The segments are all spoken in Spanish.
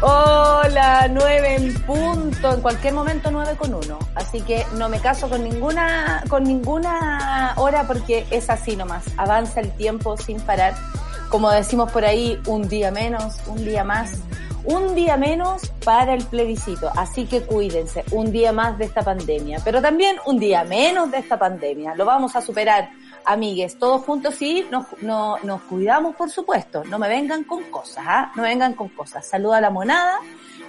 Hola, nueve en punto, en cualquier momento nueve con uno. Así que no me caso con ninguna, con ninguna hora porque es así nomás. Avanza el tiempo sin parar. Como decimos por ahí, un día menos, un día más, un día menos para el plebiscito. Así que cuídense, un día más de esta pandemia, pero también un día menos de esta pandemia. Lo vamos a superar amigues, todos juntos sí, nos, nos cuidamos por supuesto, no me vengan con cosas, ¿ah? no me vengan con cosas. Saluda a la monada,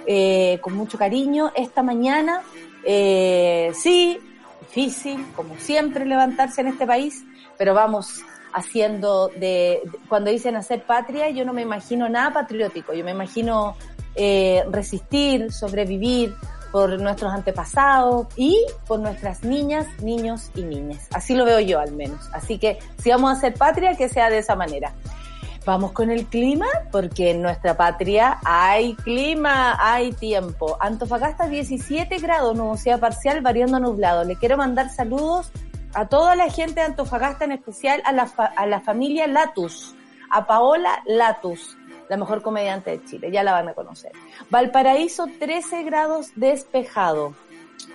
eh, con mucho cariño, esta mañana, eh, sí, difícil, como siempre levantarse en este país, pero vamos haciendo de, cuando dicen hacer patria, yo no me imagino nada patriótico, yo me imagino eh, resistir, sobrevivir, por nuestros antepasados y por nuestras niñas, niños y niñas. Así lo veo yo al menos. Así que si vamos a hacer patria, que sea de esa manera. Vamos con el clima, porque en nuestra patria hay clima, hay tiempo. Antofagasta 17 grados, nubosidad parcial, variando nublado. Le quiero mandar saludos a toda la gente de Antofagasta, en especial a la, a la familia Latus, a Paola Latus, la mejor comediante de Chile, ya la van a conocer. Valparaíso 13 grados despejado.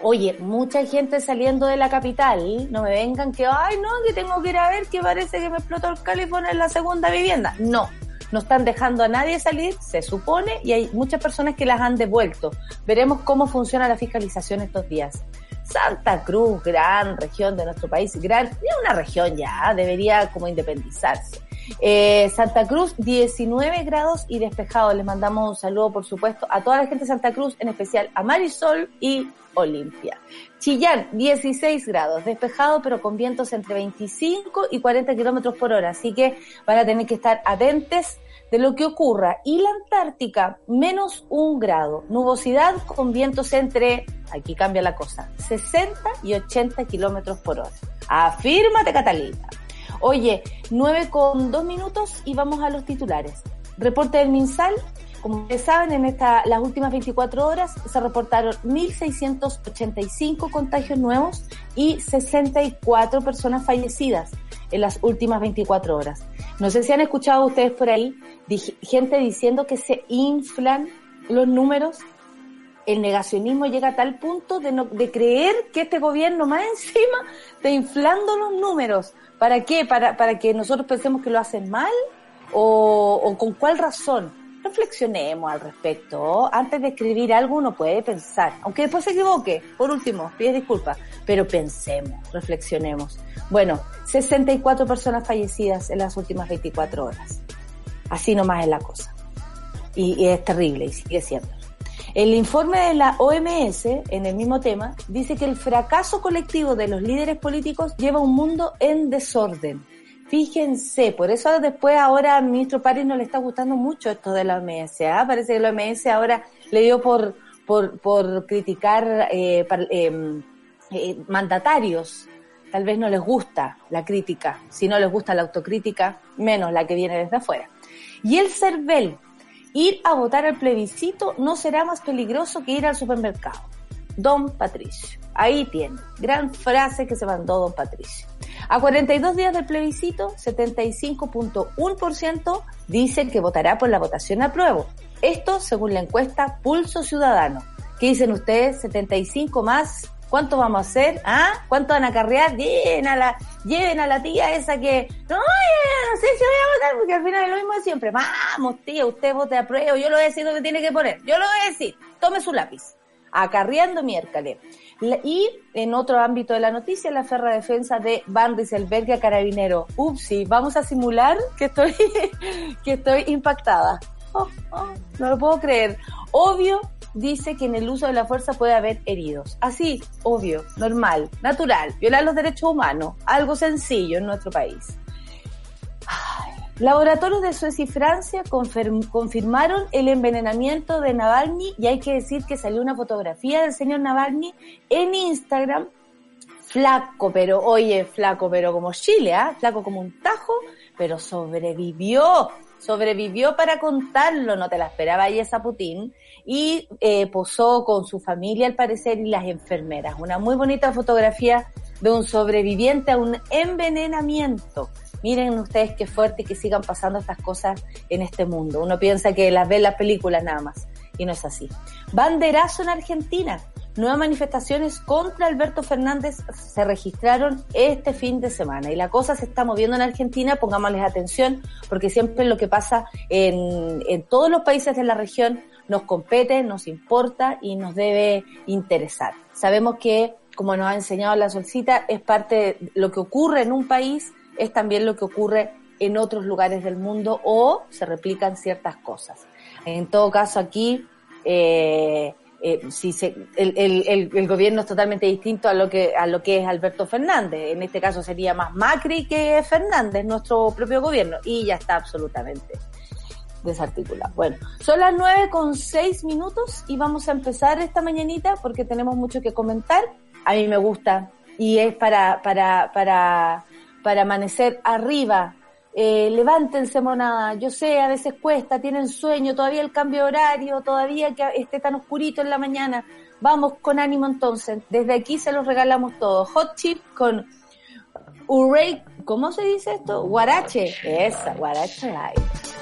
Oye, mucha gente saliendo de la capital, no me vengan que, ay no, que tengo que ir a ver que parece que me explotó el califón en la segunda vivienda. No, no están dejando a nadie salir, se supone, y hay muchas personas que las han devuelto. Veremos cómo funciona la fiscalización estos días. Santa Cruz, gran región de nuestro país, gran, una región ya, debería como independizarse. Eh, Santa Cruz, 19 grados y despejado. Les mandamos un saludo, por supuesto, a toda la gente de Santa Cruz, en especial a Marisol y Olimpia. Chillán, 16 grados, despejado, pero con vientos entre 25 y 40 kilómetros por hora. Así que van a tener que estar atentos de lo que ocurra. Y la Antártica, menos un grado. Nubosidad con vientos entre, aquí cambia la cosa, 60 y 80 kilómetros por hora. Afírmate, Catalina. Oye, 9 con 2 minutos y vamos a los titulares. Reporte del MinSal. Como ustedes saben, en esta, las últimas 24 horas se reportaron 1.685 contagios nuevos y 64 personas fallecidas en las últimas 24 horas. No sé si han escuchado ustedes por ahí gente diciendo que se inflan los números. El negacionismo llega a tal punto de, no, de creer que este gobierno más encima está inflando los números. ¿Para qué? ¿Para, para que nosotros pensemos que lo hacen mal? ¿O, o con cuál razón? reflexionemos al respecto. Antes de escribir algo uno puede pensar, aunque después se equivoque. Por último, pide disculpas, pero pensemos, reflexionemos. Bueno, 64 personas fallecidas en las últimas 24 horas. Así nomás es la cosa. Y, y es terrible y sigue siendo. El informe de la OMS, en el mismo tema, dice que el fracaso colectivo de los líderes políticos lleva un mundo en desorden Fíjense, por eso después ahora al ministro París no le está gustando mucho esto de la OMS. ¿ah? Parece que la OMS ahora le dio por, por, por criticar eh, em, eh, mandatarios. Tal vez no les gusta la crítica. Si no les gusta la autocrítica, menos la que viene desde afuera. Y el CERVEL, ir a votar al plebiscito no será más peligroso que ir al supermercado. Don Patricio. Ahí tiene. Gran frase que se mandó Don Patricio. A 42 días del plebiscito, 75.1% dicen que votará por la votación a prueba. Esto según la encuesta Pulso Ciudadano. ¿Qué dicen ustedes? 75 más. ¿Cuánto vamos a hacer? ¿Ah? ¿Cuánto van a carrear? Lleven a la, a tía esa que, no, no sé si voy a votar, porque al final es lo mismo de siempre. Vamos, tía, usted vote a prueba, yo lo voy a decir lo que tiene que poner. Yo lo voy a decir. Tome su lápiz. acarreando miércoles. Y en otro ámbito de la noticia, la ferra defensa de Van Rieselberg Carabinero. Upsi, vamos a simular que estoy, que estoy impactada. No lo puedo creer. Obvio, dice que en el uso de la fuerza puede haber heridos. Así, obvio, normal, natural, violar los derechos humanos, algo sencillo en nuestro país. Laboratorios de Suecia y Francia confirmaron el envenenamiento de Navalny y hay que decir que salió una fotografía del señor Navalny en Instagram, flaco, pero oye, flaco, pero como Chile, ¿ah? flaco como un tajo, pero sobrevivió, sobrevivió para contarlo, no te la esperaba y esa Putin, y eh, posó con su familia al parecer y las enfermeras. Una muy bonita fotografía de un sobreviviente a un envenenamiento miren ustedes qué fuerte que sigan pasando estas cosas en este mundo. Uno piensa que las ve en las películas nada más y no es así. Banderazo en Argentina. Nuevas manifestaciones contra Alberto Fernández se registraron este fin de semana y la cosa se está moviendo en Argentina, pongámosles atención, porque siempre lo que pasa en, en todos los países de la región nos compete, nos importa y nos debe interesar. Sabemos que, como nos ha enseñado la solcita, es parte de lo que ocurre en un país es también lo que ocurre en otros lugares del mundo o se replican ciertas cosas. En todo caso, aquí, eh, eh, si el, el, el, gobierno es totalmente distinto a lo que a lo que es Alberto Fernández. En este caso sería más Macri que Fernández, nuestro propio gobierno, y ya está absolutamente desarticulado. Bueno, son las nueve con seis minutos y vamos a empezar esta mañanita porque tenemos mucho que comentar. A mí me gusta y es para para para para amanecer arriba. Eh, levántense, monada. Yo sé, a veces cuesta, tienen sueño, todavía el cambio de horario, todavía que esté tan oscurito en la mañana. Vamos con ánimo entonces. Desde aquí se los regalamos todos. Hot chip con Urey, ¿cómo se dice esto? Guarache. Esa, Guarache Light.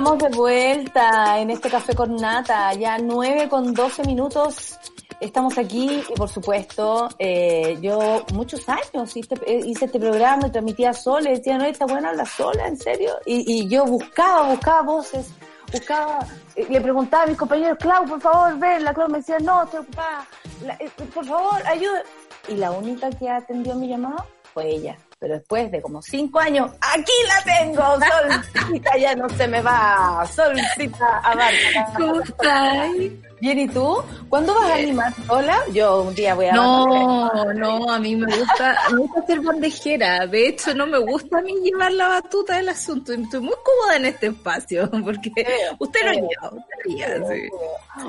Estamos de vuelta en este café con nata, ya 9 con 12 minutos. Estamos aquí y por supuesto, eh, yo muchos años hice, hice este programa y transmitía sola decía, no, esta buena habla sola, en serio. Y, yo buscaba, buscaba voces, buscaba, eh, le preguntaba a mis compañeros, Clau, por favor, ven, la Clau me decía, no, estoy ocupada, eh, por favor, ayuda. Y la única que atendió mi llamado fue ella. Pero después de como cinco años, aquí la tengo, Solcita, ya no se me va, Solcita Abarca. ¿Cómo? Bien, ¿y tú? ¿Cuándo vas a animar sola? Yo un día voy a... No, no, a mí me gusta, me gusta ser bandejera. De hecho, no me gusta a mí llevar la batuta del asunto. Estoy muy cómoda en este espacio, porque usted lo lleva, usted lo lleva, sí.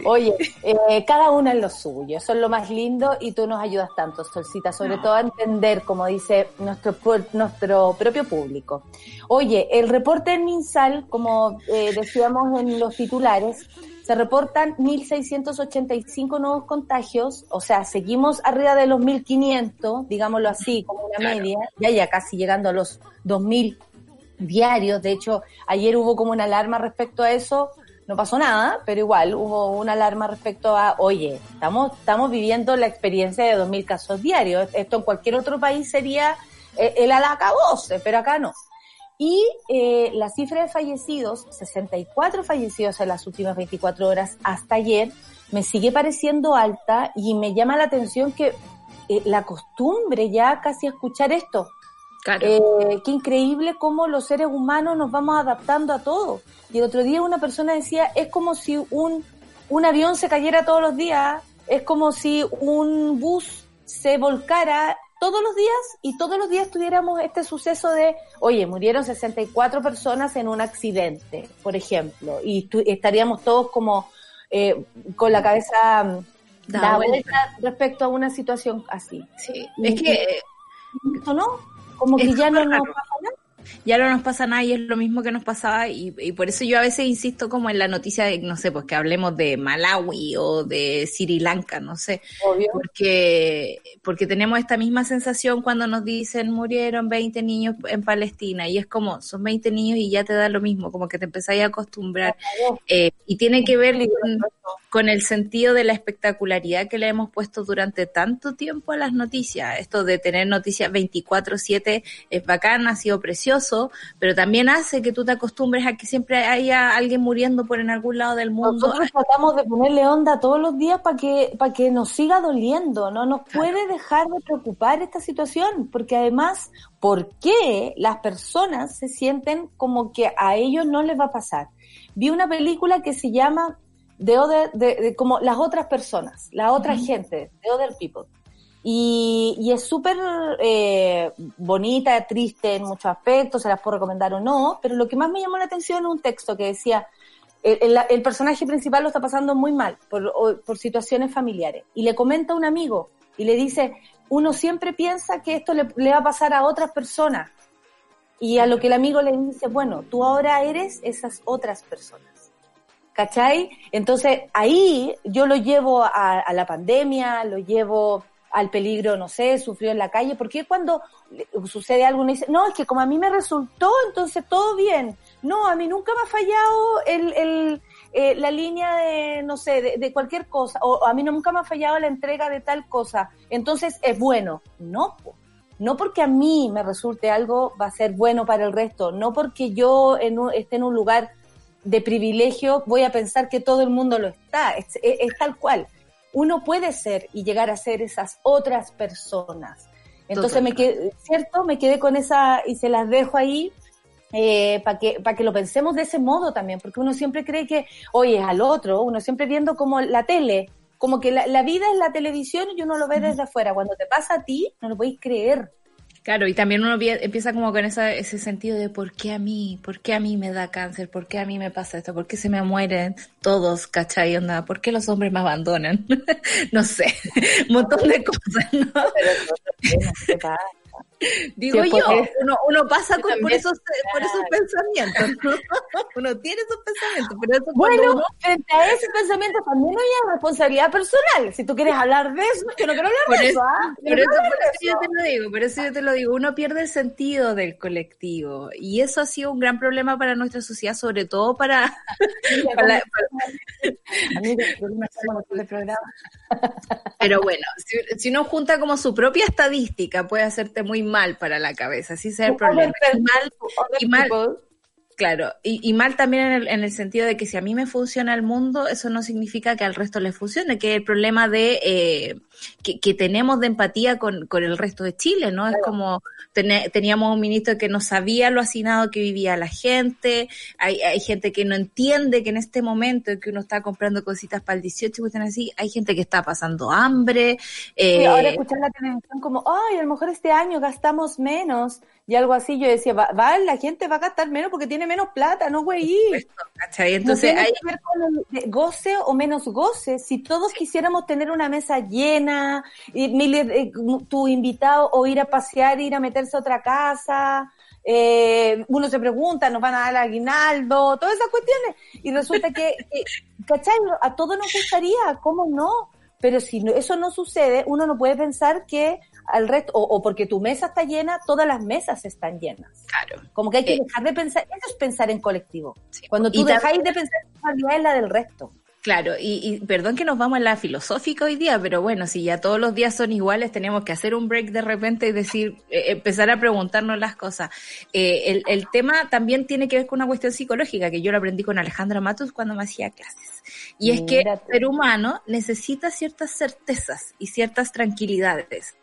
Oye, eh, cada una en lo suyo, eso es lo más lindo y tú nos ayudas tanto, Solcita, sobre todo a entender, como dice nuestro, nuestro propio público. Oye, el reporte en MinSal, como eh, decíamos en los titulares, se reportan 1.685 nuevos contagios, o sea, seguimos arriba de los 1.500, digámoslo así, como una Claro. media, ya ya casi llegando a los 2.000 diarios. De hecho, ayer hubo como una alarma respecto a eso. No pasó nada, pero igual hubo una alarma respecto a, oye, estamos, estamos viviendo la experiencia de 2.000 casos diarios. Esto en cualquier otro país sería eh, el alacabose, pero acá no. Y eh, la cifra de fallecidos, 64 fallecidos en las últimas 24 horas hasta ayer, me sigue pareciendo alta y me llama la atención que eh, la costumbre ya casi a escuchar esto. Claro. Eh, qué increíble cómo los seres humanos nos vamos adaptando a todo. Y el otro día una persona decía, es como si un, un avión se cayera todos los días, es como si un bus se volcara todos los días y todos los días tuviéramos este suceso de, oye, murieron 64 personas en un accidente, por ejemplo, y tu- estaríamos todos como eh, con la cabeza mm, Da vuelta. respecto a una situación así. Sí, y- es que eh, ¿Esto no? Como que ya no nos pasa nada. Ya no nos pasa nada y es lo mismo que nos pasaba y, y por eso yo a veces insisto como en la noticia de, no sé, pues que hablemos de Malawi o de Sri Lanka, no sé, Obvio. porque porque tenemos esta misma sensación cuando nos dicen murieron 20 niños en Palestina y es como son 20 niños y ya te da lo mismo, como que te empezáis a acostumbrar. Eh, y tiene que ver con, con el sentido de la espectacularidad que le hemos puesto durante tanto tiempo a las noticias. Esto de tener noticias 24/7 es bacán, ha sido precioso, pero también hace que tú te acostumbres a que siempre haya alguien muriendo por en algún lado del mundo. Nosotros tratamos de ponerle onda todos los días para que, para que nos siga doliendo, no nos puede dejar de preocupar esta situación, porque además, ¿por qué las personas se sienten como que a ellos no les va a pasar? Vi una película que se llama The Other, de, de como las otras personas, la otra gente, The Other People. Y, y es súper eh, bonita, triste en muchos aspectos, se las puedo recomendar o no, pero lo que más me llamó la atención es un texto que decía, el, el- el personaje principal lo está pasando muy mal por, por situaciones familiares y le comenta a un amigo y le dice, uno siempre piensa que esto le, le va a pasar a otras personas y a lo que el amigo le dice, bueno, tú ahora eres esas otras personas. ¿Cachai? Entonces ahí yo lo llevo a, la pandemia, lo llevo al peligro, no sé, sufrió en la calle, porque cuando sucede algo uno dice, no, es que como a mí me resultó, entonces todo bien. No, a mí nunca me ha fallado el, el, eh, la línea de, no sé, de, cualquier cosa, o a mí nunca me ha fallado la entrega de tal cosa, entonces es bueno. No, no porque a mí me resulte algo va a ser bueno para el resto, no porque yo en un- esté en un lugar de privilegio voy a pensar que todo el mundo lo está, es, es- es tal cual. Uno puede ser y llegar a ser esas otras personas. Entonces me quedé, ¿cierto? Me quedé con esa y se las dejo ahí para que, para que lo pensemos de ese modo también, porque uno siempre cree que, oye, es al otro, uno siempre viendo como la tele, como que la, la vida es la televisión y uno lo ve desde afuera. Cuando te pasa a ti, no lo podéis creer. Claro, y también uno empieza como con esa, ese sentido de por qué a mí, por qué a mí me da cáncer, por qué a mí me pasa esto, por qué se me mueren todos, ¿cachai? Onda, ¿por qué los hombres me abandonan? no sé, un montón de cosas, ¿no? Pero no te Digo yo, uno, uno, pasa por, esos, por esos pensamientos, uno tiene esos pensamientos, pero eso Bueno, uno... frente a esos pensamientos también hay responsabilidad personal. Si tú quieres hablar de eso, yo no quiero hablar de eso. ¿ah? Por, eso, yo te lo digo, por eso yo te lo digo, uno pierde el sentido del colectivo y eso ha sido un gran problema para nuestra sociedad, sobre todo para... para, Pero bueno, si, si uno junta como su propia estadística, puede hacerte muy mal para la cabeza, así sea el problema. Y mal, claro, y, mal también en el, sentido de que si a mí me funciona el mundo, eso no significa que al resto le funcione, que es el problema de eh, que, tenemos de empatía con, el resto de Chile, ¿no? Es como teníamos un ministro que no sabía lo hacinado que vivía la gente, hay, hay gente que no entiende que en este momento en que uno está comprando cositas para el 18, así, hay gente que está pasando hambre. Eh, ahora escuchar la televisión como, ay, a lo mejor este año gastamos menos y algo así, yo decía, va, la gente va a gastar menos porque tiene menos plata, no güey. Entonces hay que ver con el goce o menos goce. Si todos quisiéramos tener una mesa llena, y, eh, tu invitado o ir a pasear, ir a meterse a otra casa, eh, uno se pregunta, nos van a dar aguinaldo, todas esas cuestiones. Y resulta que, que ¿cachai? A todos nos gustaría, ¿cómo no? Pero si eso no sucede, uno no puede pensar que al resto, o, porque tu mesa está llena, todas las mesas están llenas. Claro. Como que hay que dejar de pensar, eso es pensar en colectivo. Cuando tú dejáis de pensar en realidad es la del resto. Claro, y, perdón que nos vamos a la filosófica hoy día, pero bueno, si ya todos los días son iguales, tenemos que hacer un break de repente y decir, eh, empezar a preguntarnos las cosas. Eh, el, el, tema también tiene que ver con una cuestión psicológica, que yo lo aprendí con Alejandra Matus cuando me hacía clases. Y es que el ser humano necesita ciertas certezas y ciertas tranquilidades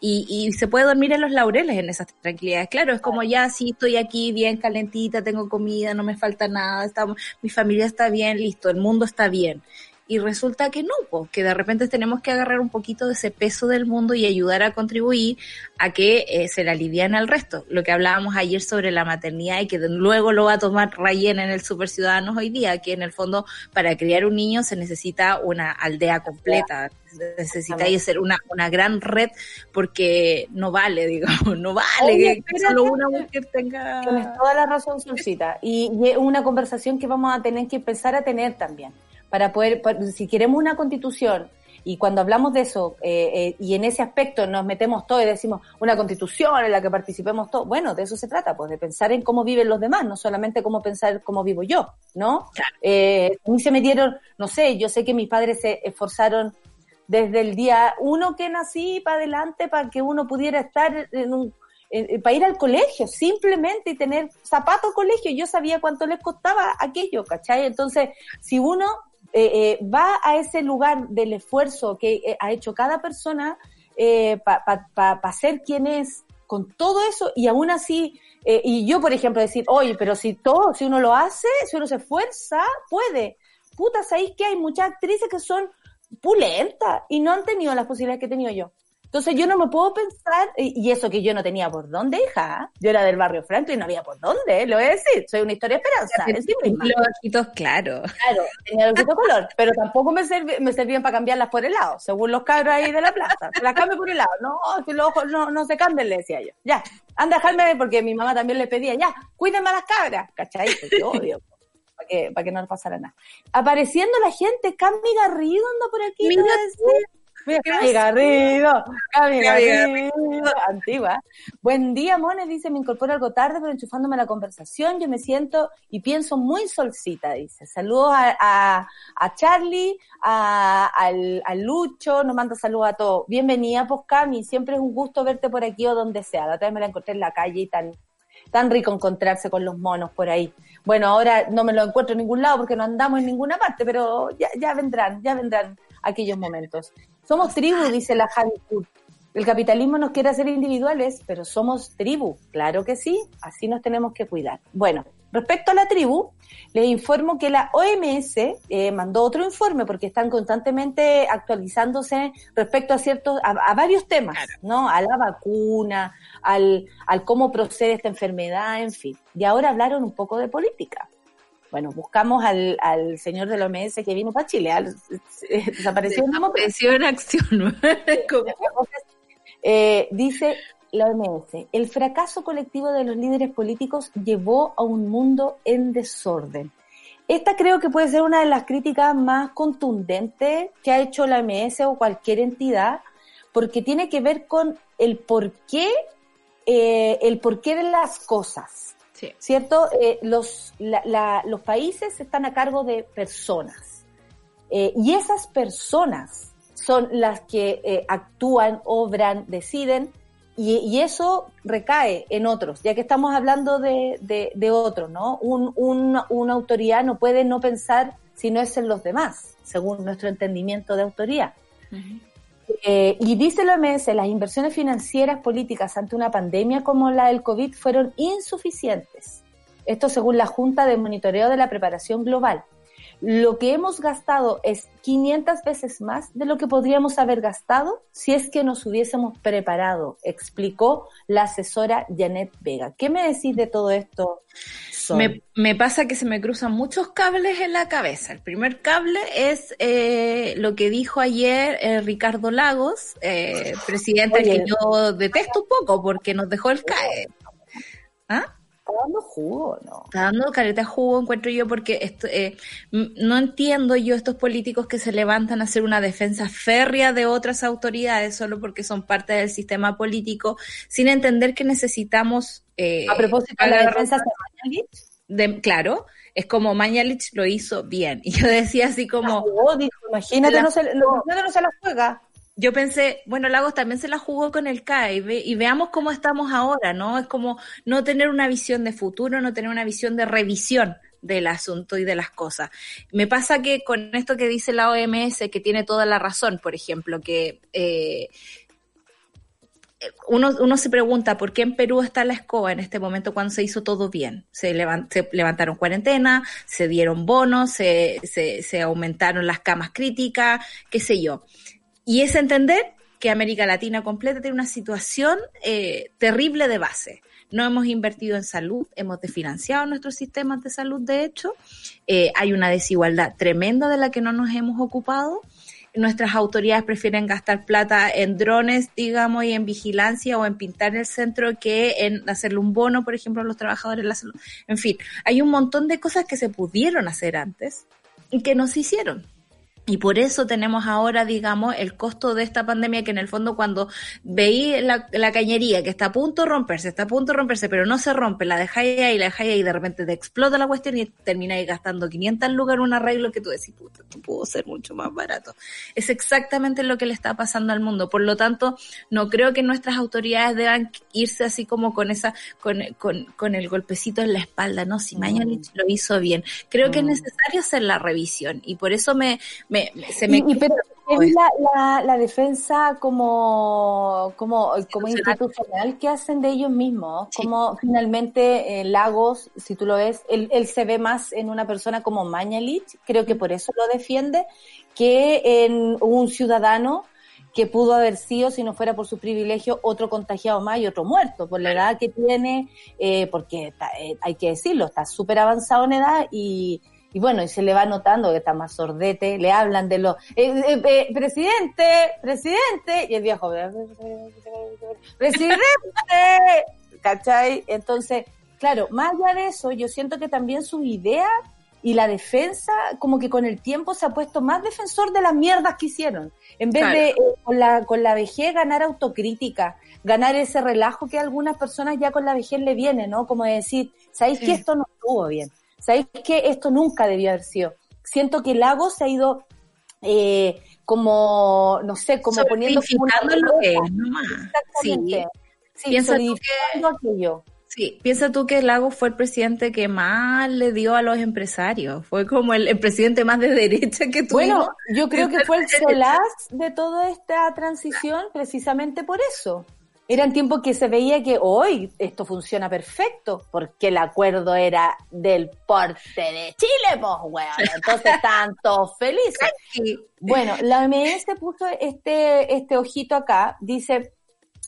y, y, se puede dormir en los laureles en esas tranquilidades. Claro, es como ya sí estoy aquí bien calentita, tengo comida, no me falta nada, estamos, mi familia está bien, listo, el mundo está bien y resulta que no, que de repente tenemos que agarrar un poquito de ese peso del mundo y ayudar a contribuir a que eh, se le aliviane al resto. Lo que hablábamos ayer sobre la maternidad y que luego lo va a tomar Rayen en el Super Ciudadanos hoy día, que en el fondo para criar un niño se necesita una aldea completa, necesita ser una, una gran red porque no vale, digamos, no vale que solo una mujer tenga... Tienes toda la razón, Solcita, y una conversación que vamos a tener que empezar a tener también para poder, si queremos una constitución, y cuando hablamos de eso, eh, eh, y en ese aspecto nos metemos todo y decimos una constitución en la que participemos todos, bueno, de eso se trata, pues de pensar en cómo viven los demás, no solamente cómo pensar cómo vivo yo, ¿no? Eh, a mí se me dieron, no sé, yo sé que mis padres se esforzaron desde el día uno que nací para adelante para que uno pudiera estar en un, para ir al colegio, simplemente y tener zapatos colegio. Yo sabía cuánto les costaba aquello, ¿cachai? Entonces, si uno eh, eh, va a ese lugar del esfuerzo que eh, ha hecho cada persona eh, para pa, ser quien es con todo eso y aún así, y yo por ejemplo decir, oye, pero si todo, si uno lo hace, si uno se esfuerza, puede. Puta, ¿sabéis que hay muchas actrices que son pulentas y no han tenido las posibilidades que he tenido yo? Entonces yo no me puedo pensar, y eso que yo no tenía por dónde, hija, yo era del barrio Franklin, no había por dónde, lo voy a decir, soy una historia de esperanza, en sí misma. Los ojitos claros. Claro, tenía los ojitos color, pero tampoco me, me servían para cambiarlas por el lado, según los cabros ahí de la plaza. Las cambio por el lado, no, que los ojos no, no se cambien, le decía yo. Ya, anda a dejarme, porque mi mamá también le pedía, ya, cuídenme a las cabras, ¿cachai? Porque obvio para que, para que no le pasara nada. Apareciendo la gente, Cami Garrido anda por aquí. Mira, Cami Garrido, Cami Garrido, antigua. Buen día, Mones, dice, me incorporo algo tarde, pero enchufándome a la conversación, yo me siento y pienso muy solcita, dice. Saludos a, a, Charlie, a, al, Lucho, nos manda saludos a todos. Bienvenida, pues Cami, siempre es un gusto verte por aquí o donde sea. La otra vez me la encontré en la calle y tan, tan rico encontrarse con los monos por ahí. Bueno, ahora no me lo encuentro en ningún lado porque no andamos en ninguna parte, pero ya, ya vendrán, ya vendrán aquellos momentos. Somos tribu, dice la Javi El capitalismo nos quiere hacer individuales, pero somos tribu. Claro que sí, así nos tenemos que cuidar. Bueno, respecto a la tribu, les informo que la OMS eh, mandó otro informe porque están constantemente actualizándose respecto a ciertos, a, varios temas, ¿no? A la vacuna, al, al cómo procede esta enfermedad, en fin. Y ahora hablaron un poco de política. Bueno, buscamos al, al señor de la OMS que vino para Chile, desapareció, desapareció en acción. eh, dice, la OMS, el fracaso colectivo de los líderes políticos llevó a un mundo en desorden. Esta creo que puede ser una de las críticas más contundentes que ha hecho la OMS o cualquier entidad, porque tiene que ver con el porqué, eh, el porqué de las cosas. ¿Cierto? Eh, los, los países están a cargo de personas. Eh, y esas personas son las que actúan, obran, deciden y, eso recae en otros, ya que estamos hablando de, de, otros, ¿no? Un, una autoridad no puede no pensar si no es en los demás, según nuestro entendimiento de autoría. Eh, y dice la OMS, las inversiones financieras políticas ante una pandemia como la del COVID fueron insuficientes. Esto según la Junta de Monitoreo de la Preparación Global lo que hemos gastado es 500 veces más de lo que podríamos haber gastado si es que nos hubiésemos preparado, explicó la asesora Janet Vega. ¿Qué me decís de todo esto? Me, pasa que se me cruzan muchos cables en la cabeza. El primer cable es eh, lo que dijo ayer eh, Ricardo Lagos, eh, presidente que yo detesto un poco porque nos dejó el CAE. ¿Ah? Está dando jugo, ¿no? Está dando careta jugo, encuentro yo, porque esto, eh, no entiendo yo estos políticos que se levantan a hacer una defensa férrea de otras autoridades solo porque son parte del sistema político, sin entender que necesitamos... Eh, a propósito de la defensa de Mañalich. De, claro, es como Mañalich lo hizo bien. Y yo decía así como... imagínate, no se, no se la juega yo pensé, bueno, Lagos también se la jugó con el CAE y, veamos cómo estamos ahora, ¿no? Es como no tener una visión de futuro, no tener una visión de revisión del asunto y de las cosas. Me pasa que con esto que dice la OMS, que tiene toda la razón, por ejemplo, que eh, uno, uno, se pregunta por qué en Perú está la escoba en este momento cuando se hizo todo bien. Se, levantaron cuarentena, se dieron bonos, se, se aumentaron las camas críticas, qué sé yo. Y es entender que América Latina completa tiene una situación eh, terrible de base. No hemos invertido en salud, hemos desfinanciado nuestros sistemas de salud, de hecho. Eh, hay una desigualdad tremenda de la que no nos hemos ocupado. Nuestras autoridades prefieren gastar plata en drones, digamos, y en vigilancia o en pintar el centro que en hacerle un bono, por ejemplo, a los trabajadores de la salud. En fin, hay un montón de cosas que se pudieron hacer antes y que no se hicieron. Y por eso tenemos ahora, digamos, el costo de esta pandemia que en el fondo cuando veí la, cañería que está a punto de romperse, está a punto de romperse, pero no se rompe, la dejáis ahí, la dejáis ahí y de repente te explota la cuestión y termináis gastando 500 lucas en un arreglo que tú decís, puta, esto pudo ser mucho más barato. Es exactamente lo que le está pasando al mundo. Por lo tanto, no creo que nuestras autoridades deban irse así como con esa, con, con, con el golpecito en la espalda, ¿no? Si Mañalich lo hizo bien. Creo que es necesario hacer la revisión y por eso me se me y, pero es la, la, defensa como, como, como institucional. que hacen de ellos mismos, como finalmente eh, Lagos, si tú lo ves, él, él, se ve más en una persona como Mañalich, creo que por eso lo defiende, que en un ciudadano que pudo haber sido, si no fuera por su privilegio, otro contagiado más y otro muerto, por la edad que tiene, eh, porque eh, hay que decirlo, está súper avanzado en edad y, y bueno, y se le va notando que está más sordete, le hablan de lo, eh, eh, eh, presidente, presidente, y el viejo, presidente, ¿cachai? Entonces, claro, más allá de eso, yo siento que también su idea y la defensa, como que con el tiempo se ha puesto más defensor de las mierdas que hicieron. En vez de con, la, con la vejez ganar autocrítica, ganar ese relajo que a algunas personas ya con la vejez le viene, ¿no? Como de decir, ¿sabéis que esto no estuvo bien? ¿Sabéis que esto nunca debió haber sido? Siento que Lago se ha ido eh, como, no sé, como poniendo... lo que es, nomás. Exactamente. Sí, piensa tú que, aquello. Sí, piensa tú que Lago fue el presidente que más le dio a los empresarios. Fue como el, presidente más de derecha que tuvo. Bueno, yo creo que fue el solaz de toda esta transición precisamente por eso. Eran tiempos que se veía que hoy esto funciona perfecto, porque el acuerdo era del porte de Chile, pues, weón. Entonces estaban todos felices. Bueno, la OMS puso este, este ojito acá, dice,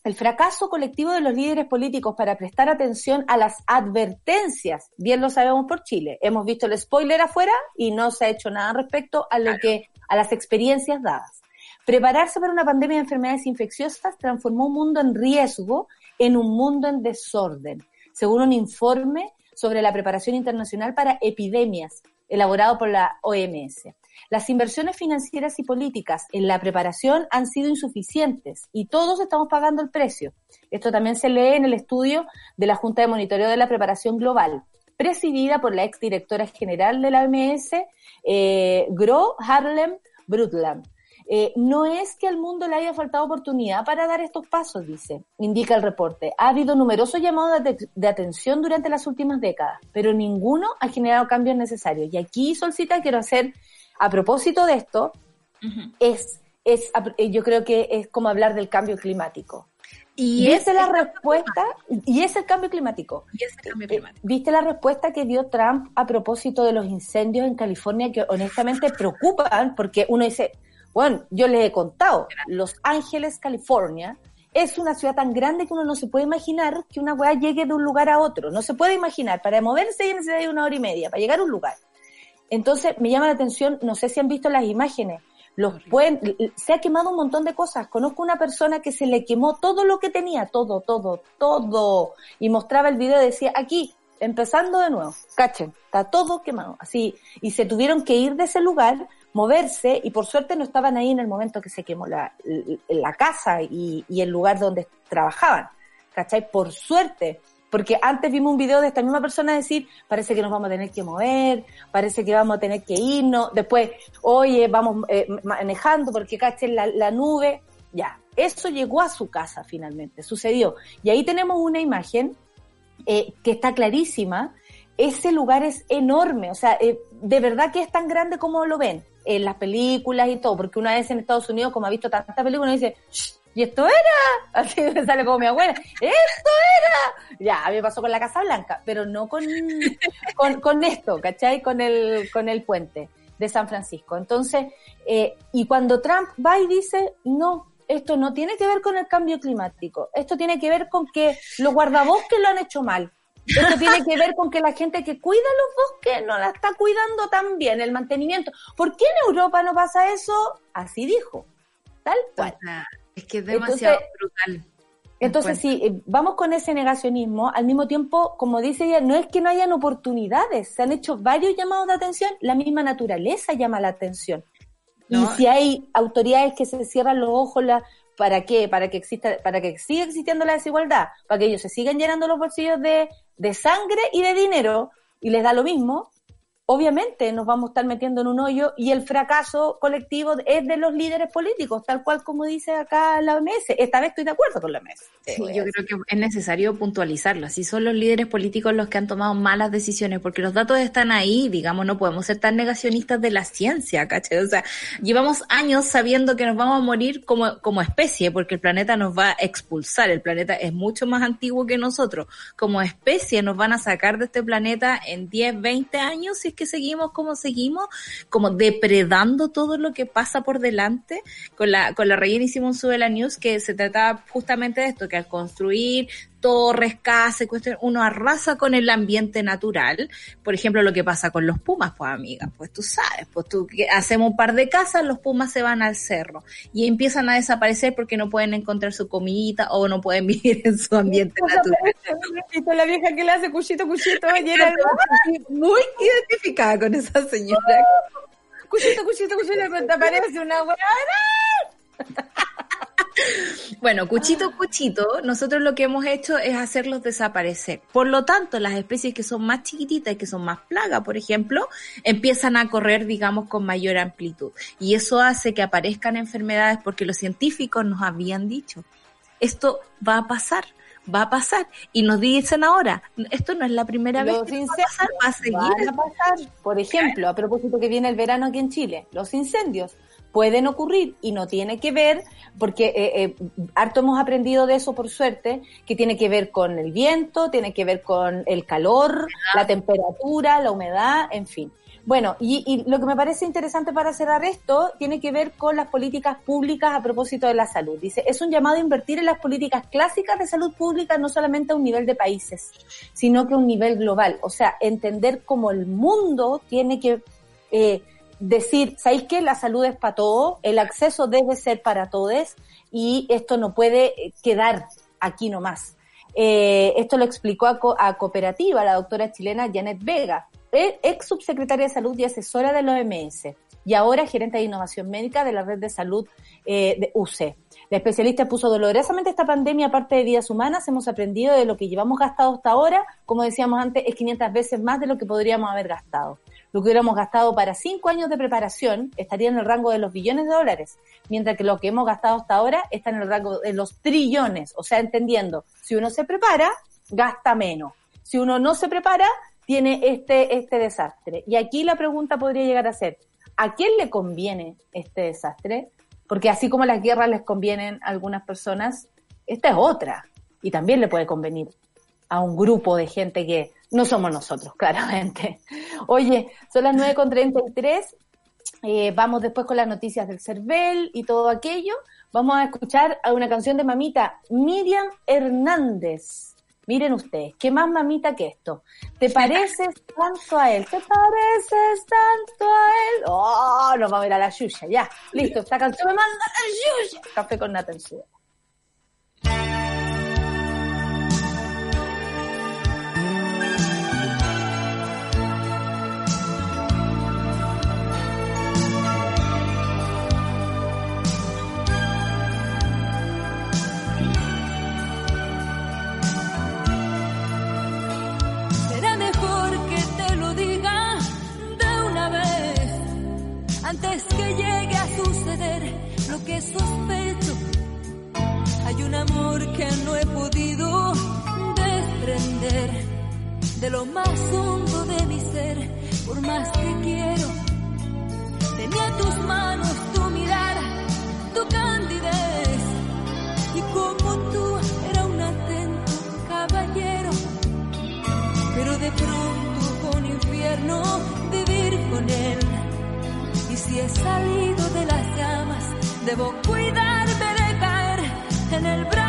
el fracaso colectivo de los líderes políticos para prestar atención a las advertencias, bien lo sabemos por Chile. Hemos visto el spoiler afuera y no se ha hecho nada respecto a lo que, a las experiencias dadas. Prepararse para una pandemia de enfermedades infecciosas transformó un mundo en riesgo en un mundo en desorden, según un informe sobre la preparación internacional para epidemias elaborado por la OMS. Las inversiones financieras y políticas en la preparación han sido insuficientes y todos estamos pagando el precio. Esto también se lee en el estudio de la Junta de Monitoreo de la Preparación Global, presidida por la exdirectora general de la OMS, eh, Gro Harlem Brundtland. Eh, no es que al mundo le haya faltado oportunidad para dar estos pasos, dice, indica el reporte. Ha habido numerosos llamados de, atención durante las últimas décadas, pero ninguno ha generado cambios necesarios. Y aquí, Solcita, quiero hacer, a propósito de esto, es, es, eh, yo creo que es como hablar del cambio climático. Y ¿Viste la respuesta? Y es el cambio climático. Y es el cambio climático. ¿Viste la respuesta que dio Trump a propósito de los incendios en California que honestamente preocupan? Porque uno dice, bueno, yo les he contado, Los Ángeles, California, es una ciudad tan grande que uno no se puede imaginar que una weá llegue de un lugar a otro. No se puede imaginar. Para moverse necesita una hora y media, para llegar a un lugar. Entonces, me llama la atención, no sé si han visto las imágenes, los pueden, se ha quemado un montón de cosas. Conozco una persona que se le quemó todo lo que tenía, todo, todo, todo. Y mostraba el video y decía, aquí, empezando de nuevo, cachen, está todo quemado, así. Y se tuvieron que ir de ese lugar moverse y por suerte no estaban ahí en el momento que se quemó la, casa y, y, el lugar donde trabajaban. ¿Cachai? Por suerte. Porque antes vimos un video de esta misma persona decir, parece que nos vamos a tener que mover, parece que vamos a tener que irnos, después, oye, vamos eh, manejando porque caché la, la nube. Ya, eso llegó a su casa finalmente, sucedió. Y ahí tenemos una imagen eh, que está clarísima. Ese lugar es enorme, o sea, eh, de verdad que es tan grande como lo ven en las películas y todo, porque una vez en Estados Unidos, como ha visto tantas películas, dice, ¿y esto era? Así me sale como mi abuela, ¡esto era! Ya, a mí me pasó con la Casa Blanca, pero no con, con, con esto, ¿cachai? Con el, con el puente de San Francisco. Entonces, eh, y cuando Trump va y dice, no, esto no tiene que ver con el cambio climático, esto tiene que ver con que los guardabosques lo han hecho mal, esto tiene que ver con que la gente que cuida los bosques no la está cuidando tan bien, el mantenimiento. ¿Por qué en Europa no pasa eso? Así dijo. Tal cual. Es que es demasiado brutal. Entonces, si eh, vamos con ese negacionismo, al mismo tiempo, como dice ella, no es que no hayan oportunidades, se han hecho varios llamados de atención, la misma naturaleza llama la atención. Y si hay autoridades que se cierran los ojos, la, ¿para qué? Para que exista, para que siga existiendo la desigualdad, para que ellos se sigan llenando los bolsillos de, de sangre y de dinero y les da lo mismo, obviamente nos vamos a estar metiendo en un hoyo y el fracaso colectivo es de los líderes políticos, tal cual como dice acá la OMS. Esta vez estoy de acuerdo con la OMS. Sí, yo creo que es necesario puntualizarlo. Así son los líderes políticos los que han tomado malas decisiones, porque los datos están ahí, digamos, no podemos ser tan negacionistas de la ciencia, ¿cachai? O sea, llevamos años sabiendo que nos vamos a morir como, como especie, porque el planeta nos va a expulsar. El planeta es mucho más antiguo que nosotros. Como especie nos van a sacar de este planeta en 10, 20 años si que seguimos como seguimos, como depredando todo lo que pasa por delante. Con la, con la Reina hicimos un Sube la News que se trataba justamente de esto, que al construir torres, casas, uno arrasa con el ambiente natural. Por ejemplo, lo que pasa con los pumas, pues amiga, pues tú sabes, pues tú hacemos un par de casas, los pumas se van al cerro y empiezan a desaparecer porque no pueden encontrar su comidita o no pueden vivir en su ambiente natural. La vieja que le hace cuchito, cuchito, muy identificada con esa señora. Cuchito, cuchito, cuchito, te aparece una weá. Bueno, cuchito, cuchito, nosotros lo que hemos hecho es hacerlos desaparecer. Por lo tanto, las especies que son más chiquititas y que son más plagas, por ejemplo, empiezan a correr, digamos, con mayor amplitud. Y eso hace que aparezcan enfermedades porque los científicos nos habían dicho, esto va a pasar va a pasar. Y nos dicen ahora, esto no es la primera vez que va a pasar, va a seguir. a pasar. Por ejemplo, a propósito que viene el verano aquí en Chile, los incendios pueden ocurrir y no tiene que ver, porque eh, eh, harto hemos aprendido de eso por suerte, que tiene que ver con el viento, tiene que ver con el calor, la temperatura, la humedad, en fin. Bueno, y, y, lo que me parece interesante para cerrar esto tiene que ver con las políticas públicas a propósito de la salud. Dice, es un llamado a invertir en las políticas clásicas de salud pública no solamente a un nivel de países, sino que a un nivel global. O sea, entender cómo el mundo tiene que eh, decir, ¿sabéis que la salud es para todos? El acceso debe ser para todos y esto no puede quedar aquí nomás. Eh, esto lo explicó a, Cooperativa la doctora chilena Janet Vega, ex subsecretaria de Salud y asesora de la OMS, y ahora gerente de innovación médica de la red de salud eh, de UC. La especialista puso dolorosamente esta pandemia, aparte de vidas humanas, hemos aprendido de lo que llevamos gastado hasta ahora, como decíamos antes, es 500 veces más de lo que podríamos haber gastado. Lo que hubiéramos gastado para cinco años de preparación estaría en el rango de los billones de dólares, mientras que lo que hemos gastado hasta ahora está en el rango de los trillones. O sea, entendiendo, si uno se prepara, gasta menos. Si uno no se prepara, tiene este, este desastre. Y aquí la pregunta podría llegar a ser, ¿a quién le conviene este desastre? Porque así como las guerras les convienen a algunas personas, esta es otra. Y también le puede convenir a un grupo de gente que no somos nosotros, claramente. Oye, son las 9.33, eh, vamos después con las noticias del CERVEL y todo aquello. Vamos a escuchar a una canción de mamita, Miriam Hernández. Miren ustedes, ¿qué más mamita que esto? ¿Te pareces tanto a él? ¿Te pareces tanto a él? Oh, nos vamos a ver a la Yuya, ya. Listo, esta canción me manda la Yuya. Café con nata antes que llegue a suceder lo que sospecho. Hay un amor que no he podido desprender de lo más hondo de mi ser, por más que quiero. Tenía tus manos, tu mirar, tu candidez, y como tú era un atento caballero, pero de pronto con infierno si he salido de las llamas, debo cuidarme de caer en el brazo.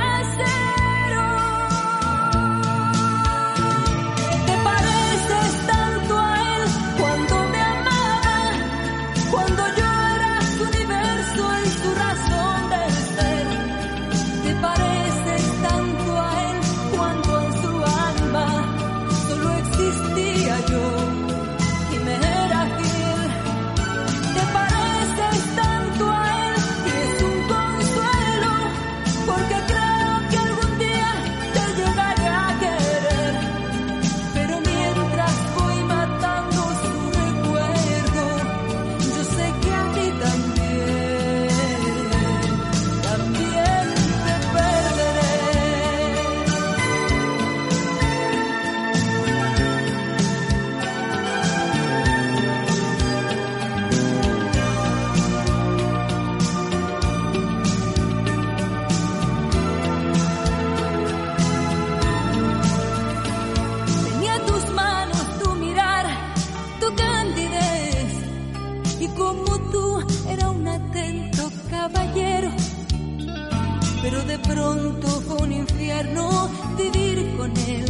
Infierno vivir con él.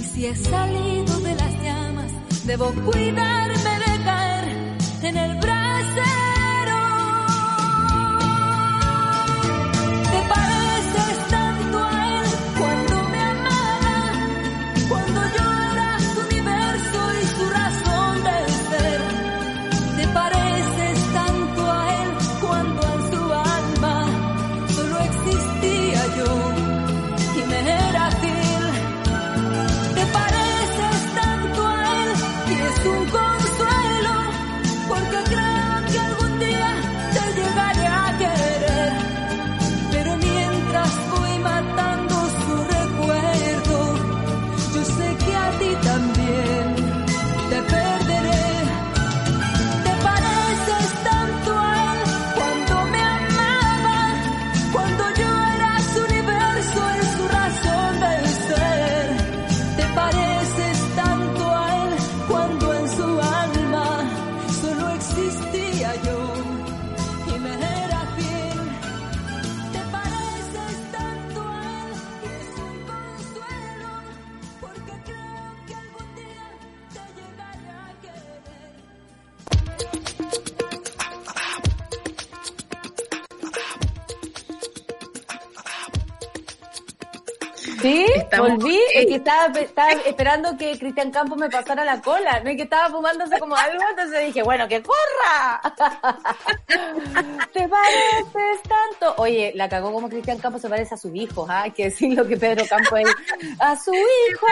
Y si he salido de las llamas, debo cuidarme de caer en el estaba, esperando que Cristian Campos me pasara la cola, no es que estaba fumándose como algo, entonces dije, bueno, que corra. ¿Te pareces tanto? Oye, la cagó como Cristian Campos se parece a su hijo, ¿ah? hay que decir lo que Pedro Campos es, a su hijo,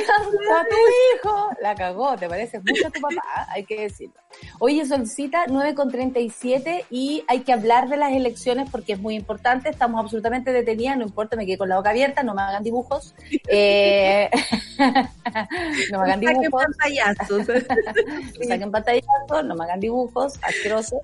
a tu hijo, la cagó, te pareces mucho a tu papá, hay que decirlo. Oye, Solcita, 9 con 37 y hay que hablar de las elecciones porque es muy importante, estamos absolutamente detenidas, no importa, me quedé con la boca abierta, no me hagan dibujos. Eh, no me hagan dibujos. Saquen pantallazos. Saquen pantallazos, no me hagan dibujos, asquerosos.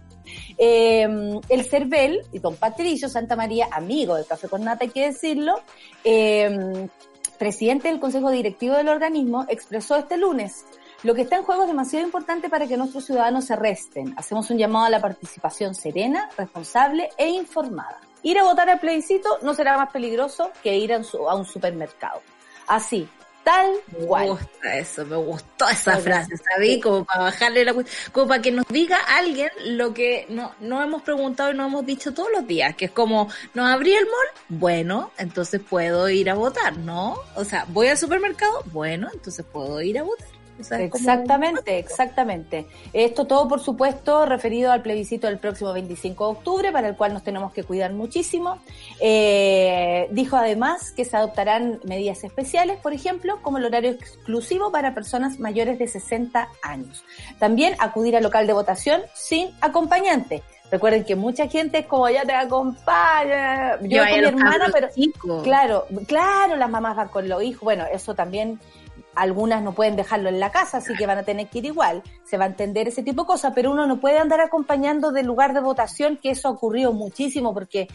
Eh, el CERVEL y don Patricio Santa María, amigo del Café con Nata, hay que decirlo, eh, presidente del Consejo Directivo del organismo, expresó este lunes lo que está en juego es demasiado importante para que nuestros ciudadanos se resten. Hacemos un llamado a la participación serena, responsable e informada. Ir a votar al plebiscito no será más peligroso que ir a un, supermercado. Así, tal cual. Me gusta eso, me gustó esa frase, ¿sabí? Como para bajarle la como para que nos diga alguien lo que no, no hemos preguntado y no hemos dicho todos los días, que es como, ¿no abrí el mall? Bueno, entonces puedo ir a votar, ¿no? O sea, voy al supermercado, bueno, entonces puedo ir a votar exactamente, exactamente. Esto todo, por supuesto, referido al plebiscito del próximo 25 de octubre, para el cual nos tenemos que cuidar muchísimo. Eh, dijo además que se adoptarán medidas especiales, por ejemplo, como el horario exclusivo para personas mayores de 60 años. También acudir al local de votación sin acompañante. Recuerden que mucha gente es como ya te acompaña. Yo, con mi hermana, pero claro, claro, las mamás van con los hijos. Bueno, eso también algunas no pueden dejarlo en la casa, así que van a tener que ir igual. Se va a entender ese tipo de cosas, pero uno no puede andar acompañando del lugar de votación, que eso ha ocurrido muchísimo, porque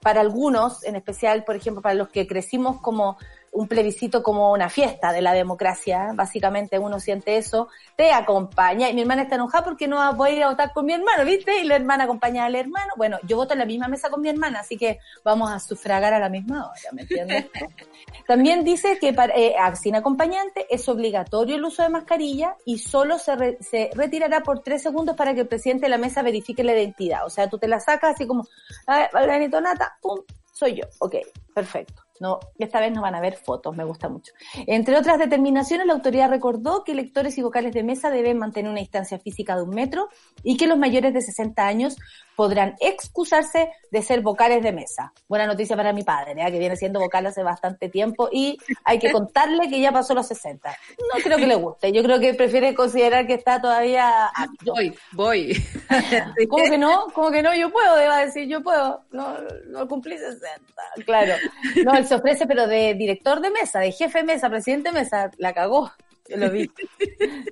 para algunos, en especial, por ejemplo, para los que crecimos como un plebiscito como una fiesta de la democracia, básicamente uno siente eso, te acompaña, y mi hermana está enojada porque no voy a ir a votar con mi hermano, ¿viste? Y la hermana acompaña al hermano, bueno, yo voto en la misma mesa con mi hermana, así que vamos a sufragar a la misma hora, ¿me entiendes? También dice que para, eh, sin acompañante es obligatorio el uso de mascarilla y solo se, se retirará por tres segundos para que el presidente de la mesa verifique la identidad, o sea, tú te la sacas así como, a ver, Nata, pum, soy yo, ok, perfecto. No, esta vez no van a ver fotos, me gusta mucho. Entre otras determinaciones, la autoridad recordó que electores y vocales de mesa deben mantener una distancia física de un metro y que los mayores de 60 años podrán excusarse de ser vocales de mesa. Buena noticia para mi padre, ¿eh? que viene siendo vocal hace bastante tiempo y hay que contarle que ya pasó los 60. No creo que le guste, yo creo que prefiere considerar que está todavía Voy, voy. ¿Cómo que no? ¿Cómo que no? Yo puedo, deba decir, yo puedo. No, no cumplí 60. Claro. No, él se ofrece, pero de director de mesa, de jefe de mesa, presidente de mesa, la cagó. Lo vi,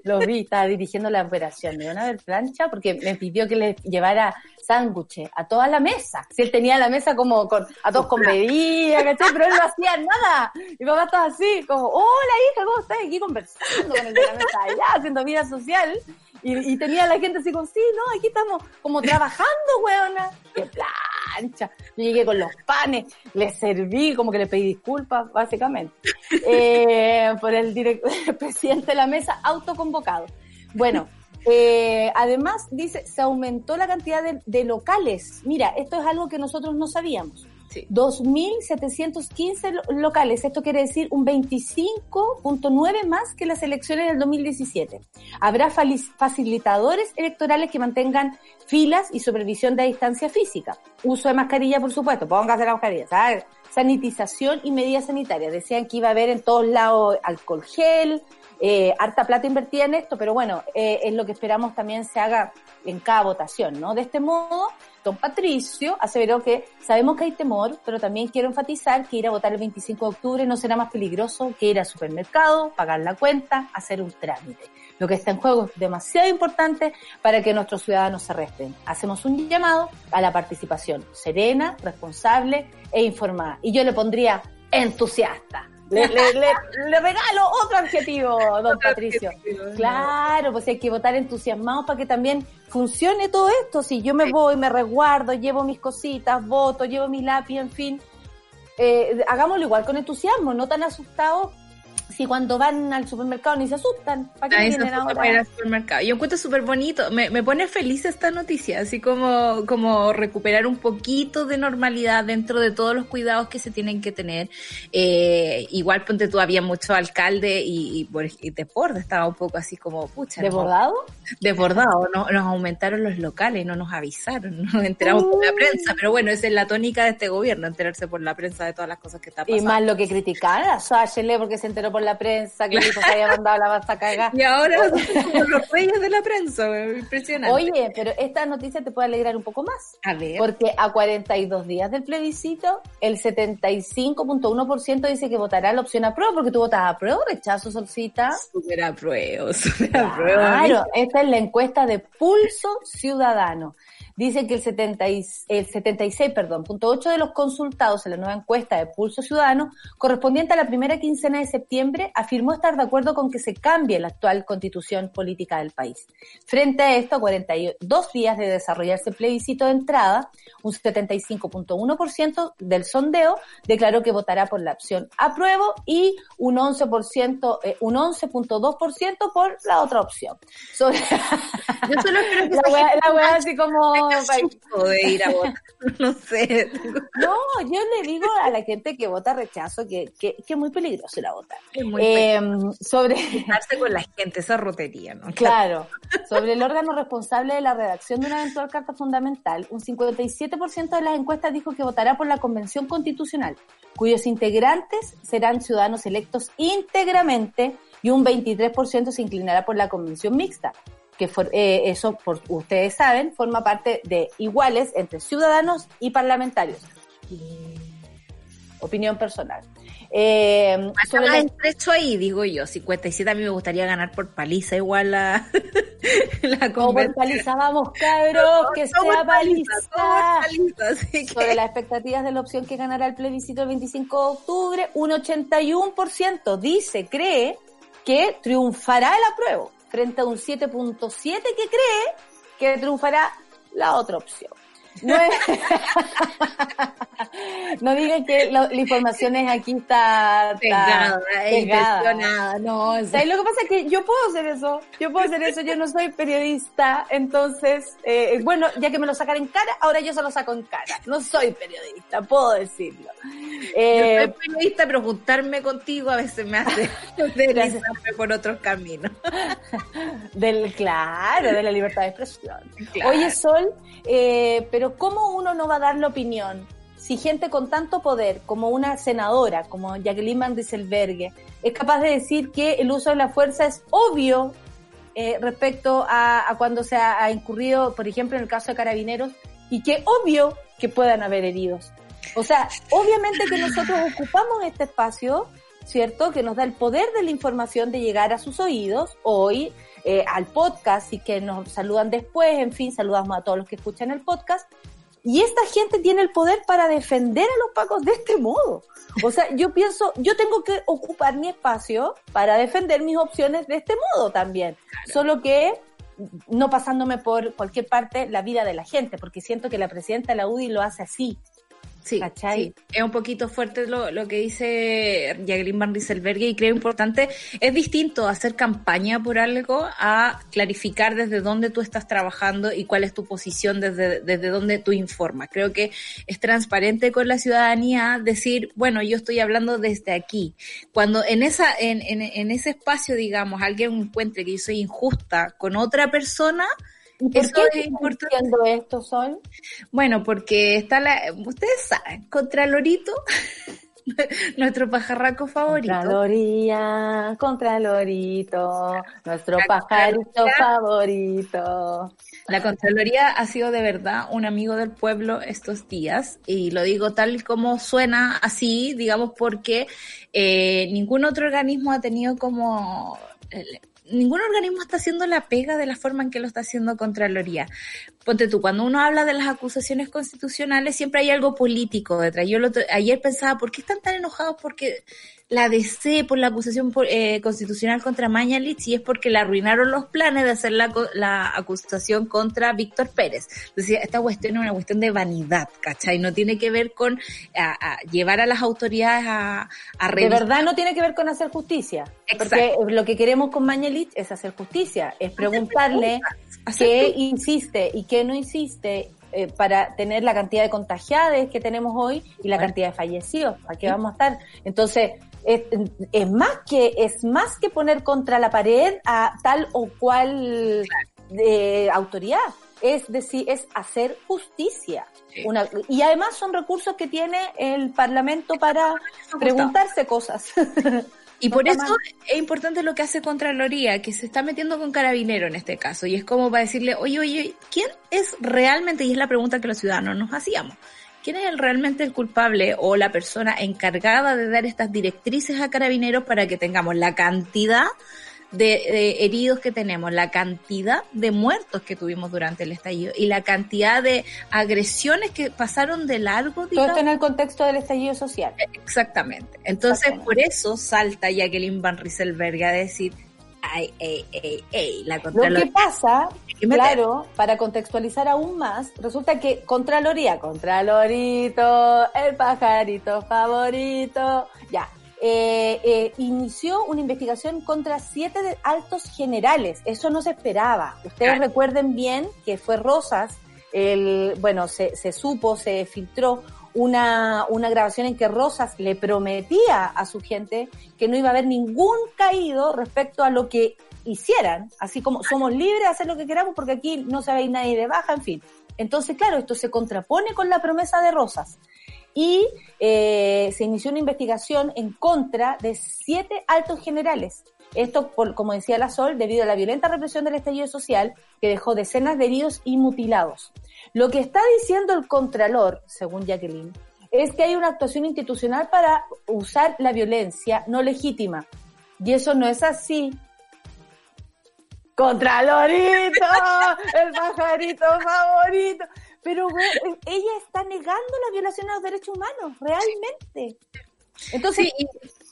lo vi, estaba dirigiendo la operación. Me van a ver plancha porque me pidió que le llevara sándwiches a toda la mesa. Si él tenía la mesa como con, a todos con bebida, ¿cachai? Pero él no hacía nada. Mi papá estaba así, como, hola hija, ¿cómo estás? Aquí conversando con el de la mesa allá, haciendo vida social. Y, tenía la gente así como, sí, no, aquí estamos como trabajando, weona. ¡Qué plancha! Yo llegué con los panes, le serví, como que le pedí disculpas, básicamente, eh, por el, el presidente de la mesa autoconvocado. Bueno, eh, además, dice, se aumentó la cantidad de, locales. Mira, esto es algo que nosotros no sabíamos. 2.715 locales, esto quiere decir un 25.9 más que las elecciones del 2017. Habrá facilitadores electorales que mantengan filas y supervisión de distancia física. Uso de mascarilla, por supuesto, póngase la mascarilla, ¿sabes? Sanitización y medidas sanitarias. Decían que iba a haber en todos lados alcohol gel, eh, harta plata invertida en esto, pero bueno, eh, es lo que esperamos también se haga en cada votación, ¿no? De este modo, don Patricio aseveró que sabemos que hay temor, pero también quiero enfatizar que ir a votar el 25 de octubre no será más peligroso que ir al supermercado, pagar la cuenta, hacer un trámite. Lo que está en juego es demasiado importante para que nuestros ciudadanos se resten. Hacemos un llamado a la participación serena, responsable e informada. Y yo le pondría entusiasta le, le, regalo otro adjetivo, don Patricio. Claro, pues hay que votar entusiasmados para que también funcione todo esto. Si yo me voy, me resguardo, llevo mis cositas, voto, llevo mi lápiz, en fin. Eh, hagámoslo igual con entusiasmo, no tan asustados si cuando van al supermercado ni se asustan. ¿Para qué vienen ahora? al supermercado. Yo encuentro súper bonito, me, me pone feliz esta noticia, así como, como recuperar un poquito de normalidad dentro de todos los cuidados que se tienen que tener. Eh, igual ponte tú, había mucho alcalde y, y, por- y estaba un poco así como, pucha, no, ¿Desbordado? desbordado, no, nos aumentaron los locales, no nos avisaron, no nos enteramos por la prensa, pero bueno, esa es la tónica de este gobierno, enterarse por la prensa de todas las cosas que está Y pasando. más lo que criticaban a Sáchele porque se enteró por la prensa que se había mandado la basta cagar. Y ahora somos los reyes de la prensa, impresionante. Oye, pero esta noticia te puede alegrar un poco más. a ver. Porque a 42 días del plebiscito, el 75.1% dice que votará la opción aprueba, porque tú votas aprueba o rechazo, Solcita. Súper apruebo, súper apruebo. Claro, esta es la encuesta de Pulso Ciudadano. Dice que el, 70 y- el 76, perdón, punto 8 de los consultados en la nueva encuesta de Pulso Ciudadano, correspondiente a la primera quincena de septiembre, afirmó estar de acuerdo con que se cambie la actual constitución política del país. Frente a esto, a 42 días de desarrollarse el plebiscito de entrada, un 75.1% del sondeo declaró que votará por la opción apruebo y un 11%, eh, un 11.2% por la otra opción. Sobre- Yo solo espero que la wea, la wea así como... tenga susto de ir a votar. No sé. No, yo le digo a la gente que vota rechazo que, que, que es muy peligroso la votar. Es muy Eh, sobre... Juntarse con la gente, esa rotería, ¿no? Claro, sobre el órgano responsable de la redacción de una eventual carta fundamental, un 57% de las encuestas dijo que votará por la Convención Constitucional, cuyos integrantes serán ciudadanos electos íntegramente y un 23% se inclinará por la Convención Mixta, que for- eh, eso, por, ustedes saben, forma parte de iguales entre ciudadanos y parlamentarios. Opinión personal. Eh, sobre la- estrecho ahí, digo yo. 57 a mí me gustaría ganar por paliza igual la, la Como por paliza, vamos, cabros, que sea paliza, paliza. que- Sobre las expectativas de la opción que ganará el plebiscito el 25 de octubre, un 81% dice, cree que triunfará el apruebo, frente a un 7.7% que cree que triunfará la otra opción. No, es- no digan que la, la información es aquí está, está pegada, pegada. no, es- ¿Sabes lo que pasa? Es que yo puedo hacer eso, yo puedo hacer eso, yo no soy periodista, entonces, eh, bueno, ya que me lo sacan en cara, ahora yo se lo saco en cara. No soy periodista, puedo decirlo. Yo Eh, soy periodista, pero juntarme contigo a veces me hace deslizarme por otros caminos. del, claro, de la libertad de expresión. Claro. Oye, Sol, eh, pero ¿cómo uno no va a dar la opinión? Si gente con tanto poder como una senadora, como Jacqueline Van Rieselberghe, es capaz de decir que el uso de la fuerza es obvio eh, respecto a, a cuando se ha, ha incurrido, por ejemplo, en el caso de carabineros, y que obvio que puedan haber heridos. O sea, obviamente que nosotros ocupamos este espacio, ¿cierto? Que nos da el poder de la información de llegar a sus oídos, hoy, eh, al podcast, y que nos saludan después, en fin, saludamos a todos los que escuchan el podcast. Y esta gente tiene el poder para defender a los pacos de este modo. O sea, yo pienso, yo tengo que ocupar mi espacio para defender mis opciones de este modo también. Solo que no pasándome por cualquier parte la vida de la gente, porque siento que la presidenta de la UDI lo hace así. Sí, es un poquito fuerte lo, lo que dice Jacqueline Van Rieselberghe y creo importante, es distinto hacer campaña por algo a clarificar desde dónde tú estás trabajando y cuál es tu posición desde, desde dónde tú informas. Creo que es transparente con la ciudadanía decir, bueno, yo estoy hablando desde aquí. Cuando en esa, en, en, en ese espacio, digamos, alguien encuentre que yo soy injusta con otra persona, ¿Y por Eso qué es importante. esto, Sol? Bueno, porque está la, ustedes saben, Contralorito, nuestro pajarraco favorito. Contraloría, Contralorito, nuestro La pajarito favorito. La Contraloría ha sido de verdad un amigo del pueblo estos días y lo digo tal como suena así, digamos, porque eh, ningún otro organismo ha tenido como... Ningún organismo está haciendo la pega de la forma en que lo está haciendo Contraloría. ponte tú, cuando uno habla de las acusaciones constitucionales, siempre hay algo político detrás. Yo ayer pensaba, ¿por qué están tan enojados? Porque la DC por la acusación eh, constitucional contra Mañalich y es porque le arruinaron los planes de hacer la, la acusación contra Víctor Pérez. Decía, esta cuestión es una cuestión de vanidad, ¿cachai? No tiene que ver con a, llevar a las autoridades a, a De verdad no tiene que ver con hacer justicia. Porque lo que queremos con Mañalich es hacer justicia, es preguntarle qué insiste y qué no insiste eh, para tener la cantidad de contagiados que tenemos hoy y la cantidad de fallecidos, ¿para qué vamos a estar? Entonces, es, más que es más que poner contra la pared a tal o cual eh, autoridad es decir es hacer justicia Una, y además son recursos que tiene el parlamento para preguntarse cosas Y por eso es importante lo que hace Contraloría, que se está metiendo con carabinero en este caso. Y es como para decirle, oye, oye, ¿quién es realmente? Y es la pregunta que los ciudadanos nos hacíamos. ¿Quién es realmente el culpable o la persona encargada de dar estas directrices a carabineros para que tengamos la cantidad de, heridos que tenemos, la cantidad de muertos que tuvimos durante el estallido y la cantidad de agresiones que pasaron de largo. Todo esto en el contexto del estallido social. Exactamente. Entonces, por eso salta Jacqueline Van Rieselberg a decir, ay, ay, ay, ay, la Lo que pasa, claro, para contextualizar aún más, resulta que Contraloría, Contralorito, el pajarito favorito, ya, eh, eh, inició una investigación contra siete de altos generales. Eso no se esperaba. Ustedes recuerden bien que fue Rosas, el, bueno, se, se supo, se filtró una, una grabación en que Rosas le prometía a su gente que no iba a haber ningún caído respecto a lo que hicieran, así como somos libres de hacer lo que queramos porque aquí no se ve nadie de baja, en fin. Entonces, claro, esto se contrapone con la promesa de Rosas. Y eh, se inició una investigación en contra de siete altos generales. Esto, como decía la Sol, debido a la violenta represión del estallido social que dejó decenas de heridos y mutilados. Lo que está diciendo el Contralor, según Jacqueline, es que hay una actuación institucional para usar la violencia no legítima. Y eso no es así. Contralorito, el pajarito favorito. Pero ella está negando la violación a los derechos humanos, realmente. Entonces,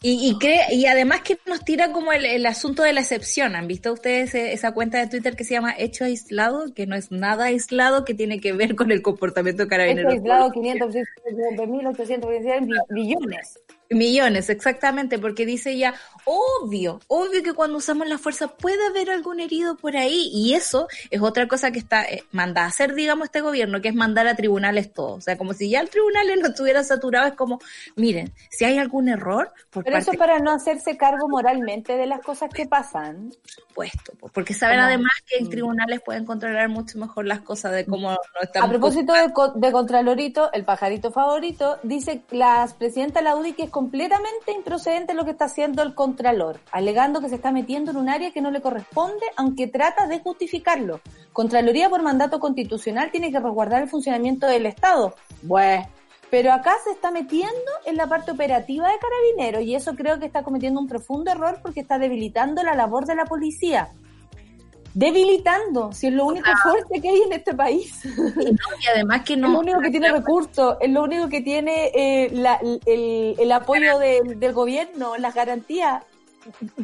y, cree, y además que nos tira como el, asunto de la excepción. ¿Han visto ustedes esa cuenta de Twitter que se llama Hecho Aislado? Que no es nada aislado, que tiene que ver con el comportamiento carabinero. Hecho Aislado, 500, 1.826 billones. Millones, exactamente, porque dice ya, obvio, obvio que cuando usamos la fuerza puede haber algún herido por ahí, y eso es otra cosa que está eh, manda a hacer, digamos, este gobierno, que es mandar a tribunales todo, o sea, como si ya el tribunal no estuviera saturado, es como, miren, si hay algún error, por pero eso para no hacerse cargo moralmente de las cosas que pasan. Por supuesto, porque saben además que en tribunales pueden controlar mucho mejor las cosas de cómo no están. A propósito de, de Contralorito, el pajarito favorito, dice la presidenta Laudi que es completamente improcedente lo que está haciendo el Contralor, alegando que se está metiendo en un área que no le corresponde, aunque trata de justificarlo. Contraloría por mandato constitucional tiene que resguardar el funcionamiento del Estado. Bueno, pero acá se está metiendo en la parte operativa de carabineros y eso creo que está cometiendo un profundo error porque está debilitando la labor de la policía debilitando, si es lo único fuerte que hay en este país. Y, además que no. Es lo único que tiene recursos, es lo único que tiene eh, la, el, el, apoyo del gobierno, las garantías.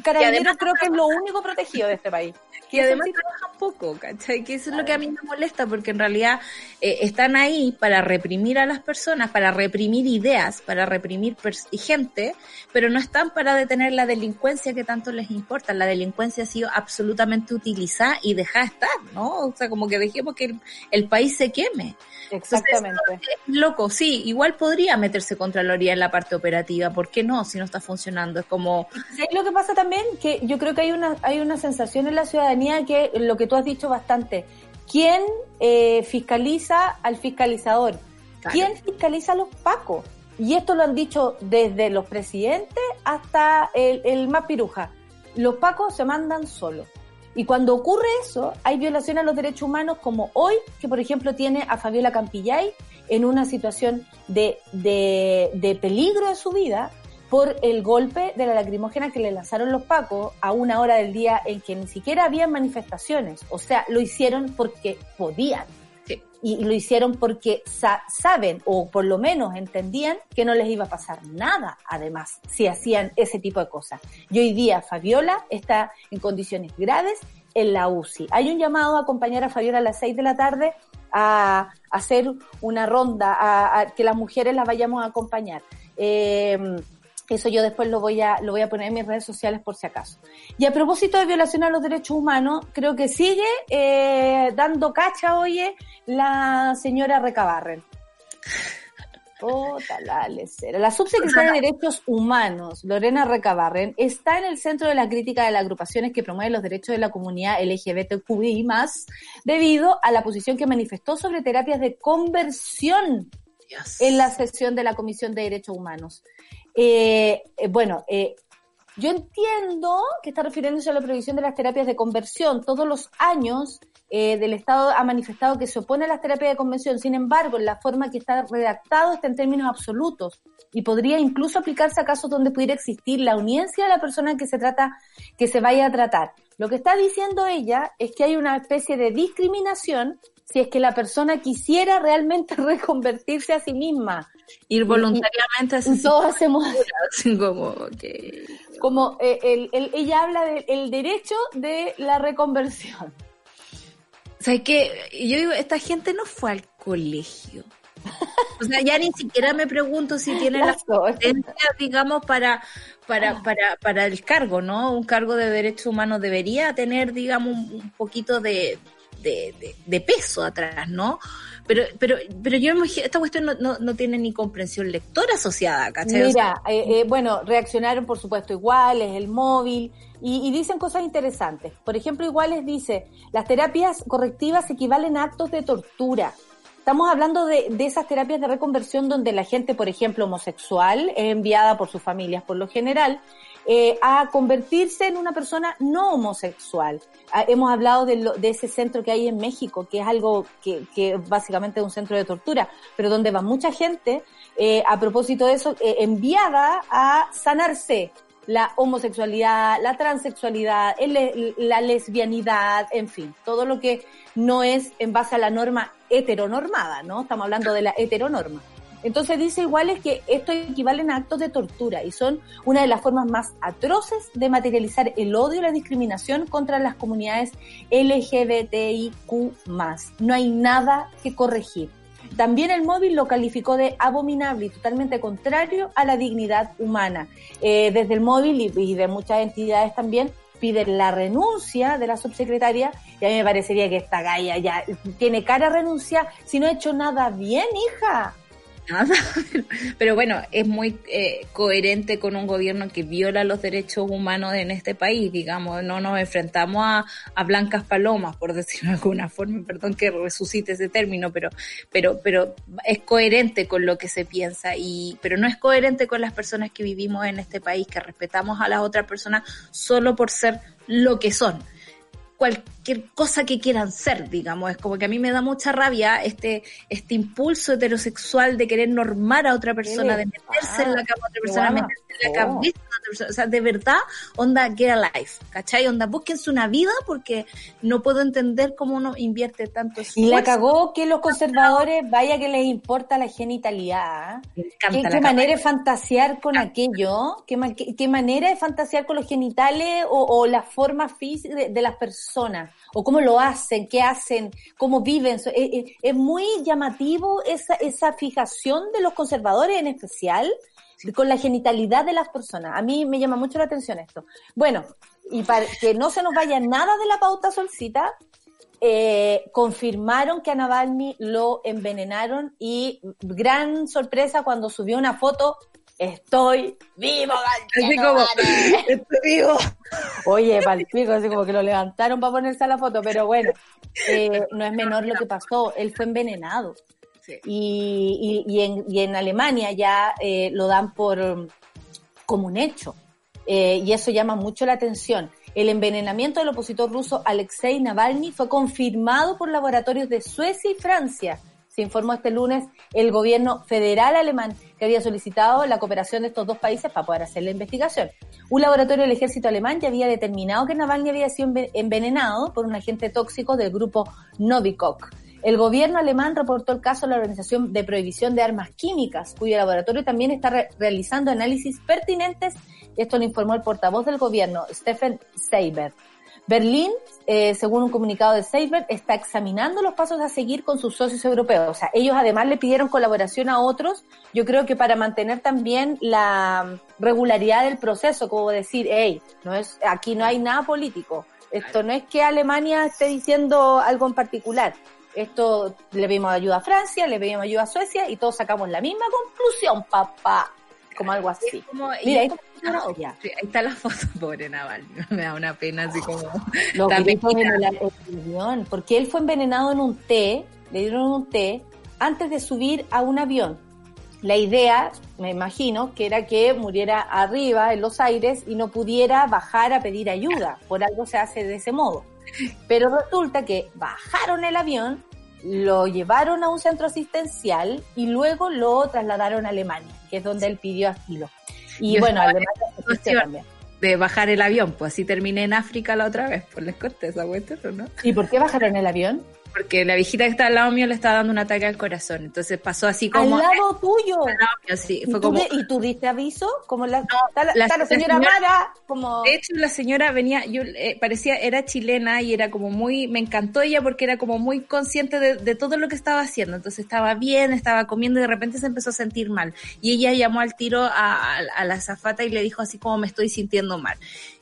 Carabineros creo que es lo único protegido de este país. Y además trabajan poco, ¿cachai? Que eso es lo que a mí me molesta, porque en realidad eh, están ahí para reprimir a las personas, para reprimir ideas, para reprimir gente, pero no están para detener la delincuencia que tanto les importa. La delincuencia ha sido absolutamente utilizada y deja estar, ¿no? O sea, como que dejemos que el, país se queme. Exactamente. loco, sí, igual podría meterse Contraloría en la parte operativa, ¿por qué no? Si no está funcionando, es como... lo que pasa también? Que yo creo que hay una, hay una sensación en la ciudadanía que lo que tú has dicho bastante, ¿quién eh, fiscaliza al fiscalizador? ¿Quién fiscaliza a los pacos? Y esto lo han dicho desde los presidentes hasta el, el más piruja. Los pacos se mandan solos. Y cuando ocurre eso, hay violación a los derechos humanos como hoy, que por ejemplo tiene a Fabiola Campillay en una situación de, de, de peligro de su vida por el golpe de la lacrimógena que le lanzaron los pacos a una hora del día en que ni siquiera había manifestaciones. O sea, lo hicieron porque podían. Y, lo hicieron porque saben, o por lo menos entendían, que no les iba a pasar nada, además, si hacían ese tipo de cosas. Y hoy día Fabiola está en condiciones graves en la UCI. Hay un llamado a acompañar a Fabiola a las seis de la tarde a, hacer una ronda, a, que las mujeres las vayamos a acompañar. Eh, eso yo después lo voy a lo voy a poner en mis redes sociales por si acaso. Y a propósito de violación a los derechos humanos, creo que sigue eh, dando cacha, oye, la señora Recabarren. la La subsecretaria de Derechos Humanos, Lorena Recabarren, está en el centro de la crítica de las agrupaciones que promueven los derechos de la comunidad LGBTQI+, debido a la posición que manifestó sobre terapias de conversión en la sesión de la Comisión de Derechos Humanos. Eh, eh, bueno, eh, yo entiendo que está refiriéndose a la prohibición de las terapias de conversión. Todos los años eh, del Estado ha manifestado que se opone a las terapias de conversión. Sin embargo, en la forma que está redactado está en términos absolutos y podría incluso aplicarse a casos donde pudiera existir la uniencia de la persona que se trata, que se vaya a tratar. Lo que está diciendo ella es que hay una especie de discriminación si es que la persona quisiera realmente reconvertirse a sí misma. Ir voluntariamente a sí Todos hacemos como que... Como eh, ella habla del derecho de la reconversión. O sea, es que yo digo, esta gente no fue al colegio. O sea, ya ni siquiera me pregunto si tiene la competencia, digamos, para, para, para, para el cargo, ¿no? Un cargo de derechos humanos debería tener, digamos, un poquito de, de, peso atrás, ¿no? Pero, pero, pero yo imagino, esta cuestión no, no, tiene ni comprensión lectora asociada, ¿cachai? Mira, eh, eh, bueno, reaccionaron por supuesto iguales, el móvil, y, dicen cosas interesantes. Por ejemplo, iguales dice, las terapias correctivas equivalen a actos de tortura. Estamos hablando de, de, esas terapias de reconversión donde la gente, por ejemplo, homosexual, es enviada por sus familias por lo general, eh, a convertirse en una persona no homosexual. Ah, hemos hablado de, de, ese centro que hay en México, que es algo que, básicamente es un centro de tortura, pero donde va mucha gente, eh, a propósito de eso, eh, enviada a sanarse la homosexualidad, la transexualidad, la lesbianidad, en fin, todo lo que no es en base a la norma heteronormada, ¿no? Estamos hablando de la heteronorma. Entonces dice igual es que esto equivalen a actos de tortura y son una de las formas más atroces de materializar el odio y la discriminación contra las comunidades LGBTIQ+. No hay nada que corregir. También el móvil lo calificó de abominable y totalmente contrario a la dignidad humana. Eh, desde el móvil y, de muchas entidades también piden la renuncia de la subsecretaria y a mí me parecería que esta galla ya tiene cara a renuncia si no ha hecho nada bien, hija nada, pero bueno, es muy eh, coherente con un gobierno que viola los derechos humanos en este país, digamos, no nos enfrentamos a, a blancas palomas, por decirlo de alguna forma, perdón que resucite ese término, pero, pero, pero es coherente con lo que se piensa y, pero no es coherente con las personas que vivimos en este país, que respetamos a las otras personas solo por ser lo que son cualquier cosa que quieran ser, digamos. Es como que a mí me da mucha rabia este, este impulso heterosexual de querer normar a otra persona, de meterse en la cama a otra persona, meterse en la cabeza de otra persona. O sea, de verdad, onda, get alive, ¿cachai? Onda, búsquense una vida porque no puedo entender cómo uno invierte tanto esfuerzo. Y la cagó que los conservadores, vaya que les importa la genitalidad. ¿Qué, qué manera de fantasear con aquello? ¿Qué, ¿Qué, manera de fantasear con los genitales o, o la forma física de las personas? O cómo lo hacen, qué hacen, cómo viven. Es, eh, eh, es muy llamativo esa, esa fijación de los conservadores en especial con la genitalidad de las personas. A mí me llama mucho la atención esto. Bueno, y para que no se nos vaya nada de la pauta solcita, eh, confirmaron que a Navalny lo envenenaron y gran sorpresa cuando subió una foto estoy vivo, Así como, estoy vivo. Oye, palpico, así como que lo levantaron para ponerse a la foto, pero bueno, eh, no es menor lo que pasó, él fue envenenado. Y, y, en, y, en, Alemania ya eh, lo dan por como un hecho. Eh, y eso llama mucho la atención. El envenenamiento del opositor ruso Alexei Navalny fue confirmado por laboratorios de Suecia y Francia se informó este lunes el gobierno federal alemán que había solicitado la cooperación de estos dos países para poder hacer la investigación. Un laboratorio del ejército alemán ya había determinado que Navalny había sido envenenado por un agente tóxico del grupo Novikov. El gobierno alemán reportó el caso a la Organización de Prohibición de Armas Químicas, cuyo laboratorio también está re realizando análisis pertinentes. Esto lo informó el portavoz del gobierno, Stephen Seibert. Berlín, eh, según un comunicado de Seibert, está examinando los pasos a seguir con sus socios europeos. O sea, ellos además le pidieron colaboración a otros, yo creo que para mantener también la regularidad del proceso, como decir, hey, no es, aquí no hay nada político. Esto no es que Alemania esté diciendo algo en particular. Esto le pedimos ayuda a Francia, le pedimos ayuda a Suecia y todos sacamos la misma conclusión, papá. Como algo así. Como, Mira, sí, ahí está la foto, pobre Naval. Me da una pena así como. Los gritos en el avión, porque él fue envenenado en un té, le dieron un té antes de subir a un avión. La idea, me imagino, que era que muriera arriba en los aires y no pudiera bajar a pedir ayuda. Por algo se hace de ese modo. Pero resulta que bajaron el avión, lo llevaron a un centro asistencial y luego lo trasladaron a Alemania, que es donde él pidió asilo. Y Yo bueno, también. de bajar el avión, pues así terminé en África la otra vez, pues les conté esa cuestión, ¿o ¿no? ¿Y por qué bajaron el avión? Porque la viejita que estaba al lado mío le estaba dando un ataque al corazón, entonces pasó así como... Al lado tuyo. al lado mío, sí, ¿Y fue tú, como... de- ¿Y tú diste aviso? Como la, está la, la- está la la señora señora- Mara, como... De hecho, la señora venía, yo eh, parecía, era chilena y era como muy, me encantó ella porque era como muy consciente de, de todo lo que estaba haciendo. Entonces estaba bien, estaba comiendo y de repente se empezó a sentir mal. Y ella llamó al tiro a, a- a la zafata y le dijo así como me estoy sintiendo mal.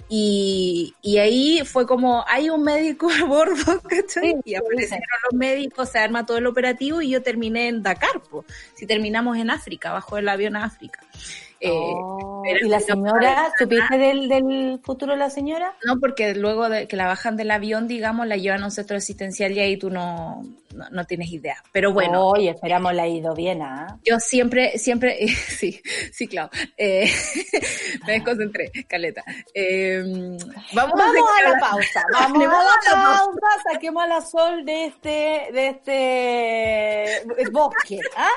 Y, y ahí fue como, hay un médico a bordo, ¿cachai? Sí, y aparecieron los médicos, se arma todo el operativo y yo terminé en Dakar, po. si terminamos en África, bajo el avión a África. Eh, Oh, ¿Y la señora, supiste del, del futuro de la señora? no, porque luego de que la bajan del avión, digamos, la llevan a un centro asistencial y ahí tú no, no, no tienes idea. Pero bueno, Oye, esperamos la ido bien, ¿ah? yo siempre, siempre, sí, sí, claro, eh, me desconcentré, Caleta. Eh, vamos, Vamos a la pausa, vamos a la pausa, saquemos a la sol de este, de este bosque, ¿ah?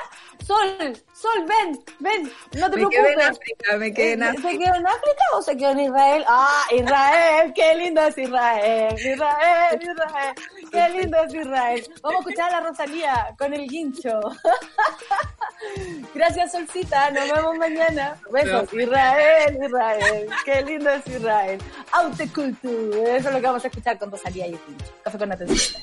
Sol, Sol, ven, ven, no te Me quedé en preocupes. África, me quedé en Eh, África. ¿Se quedó en África o se quedó en Israel? Ah, Israel, qué lindo es Israel, Israel, Israel, qué lindo es Israel. Vamos escuchar a la Rosalía con el guincho. Gracias, Solcita, nos vemos mañana. Besos, Israel, Israel, qué lindo es Israel. Autoculture, eso es lo que vamos a escuchar con Rosalía y el guincho. Café con atención.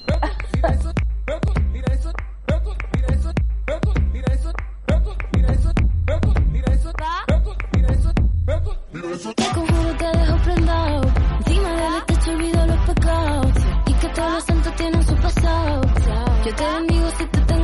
Te conjuro te dejo prendado. Encima del techo olvido los pecados. Y que todos los santos tienen su pasado. Yo te bendigo si te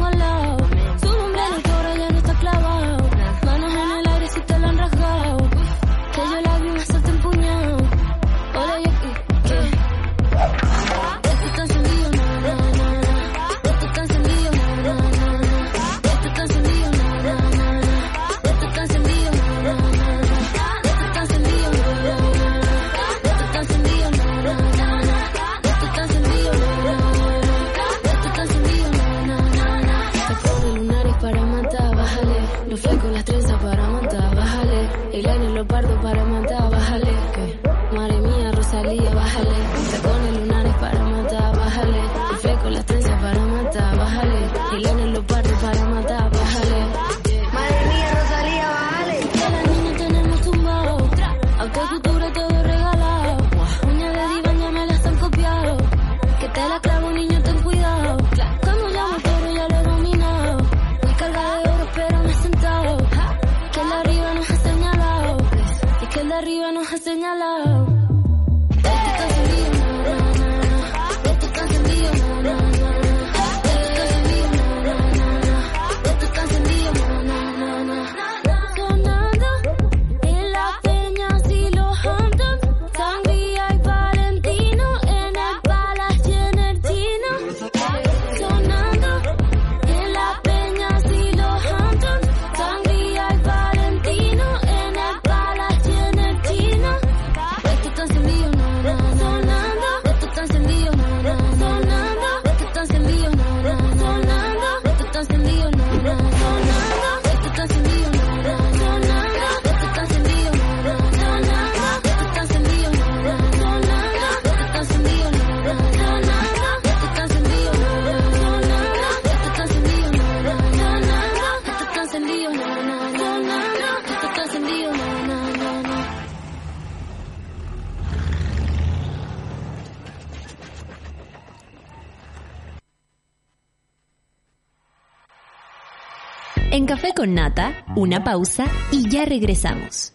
con Nata, una pausa y ya regresamos.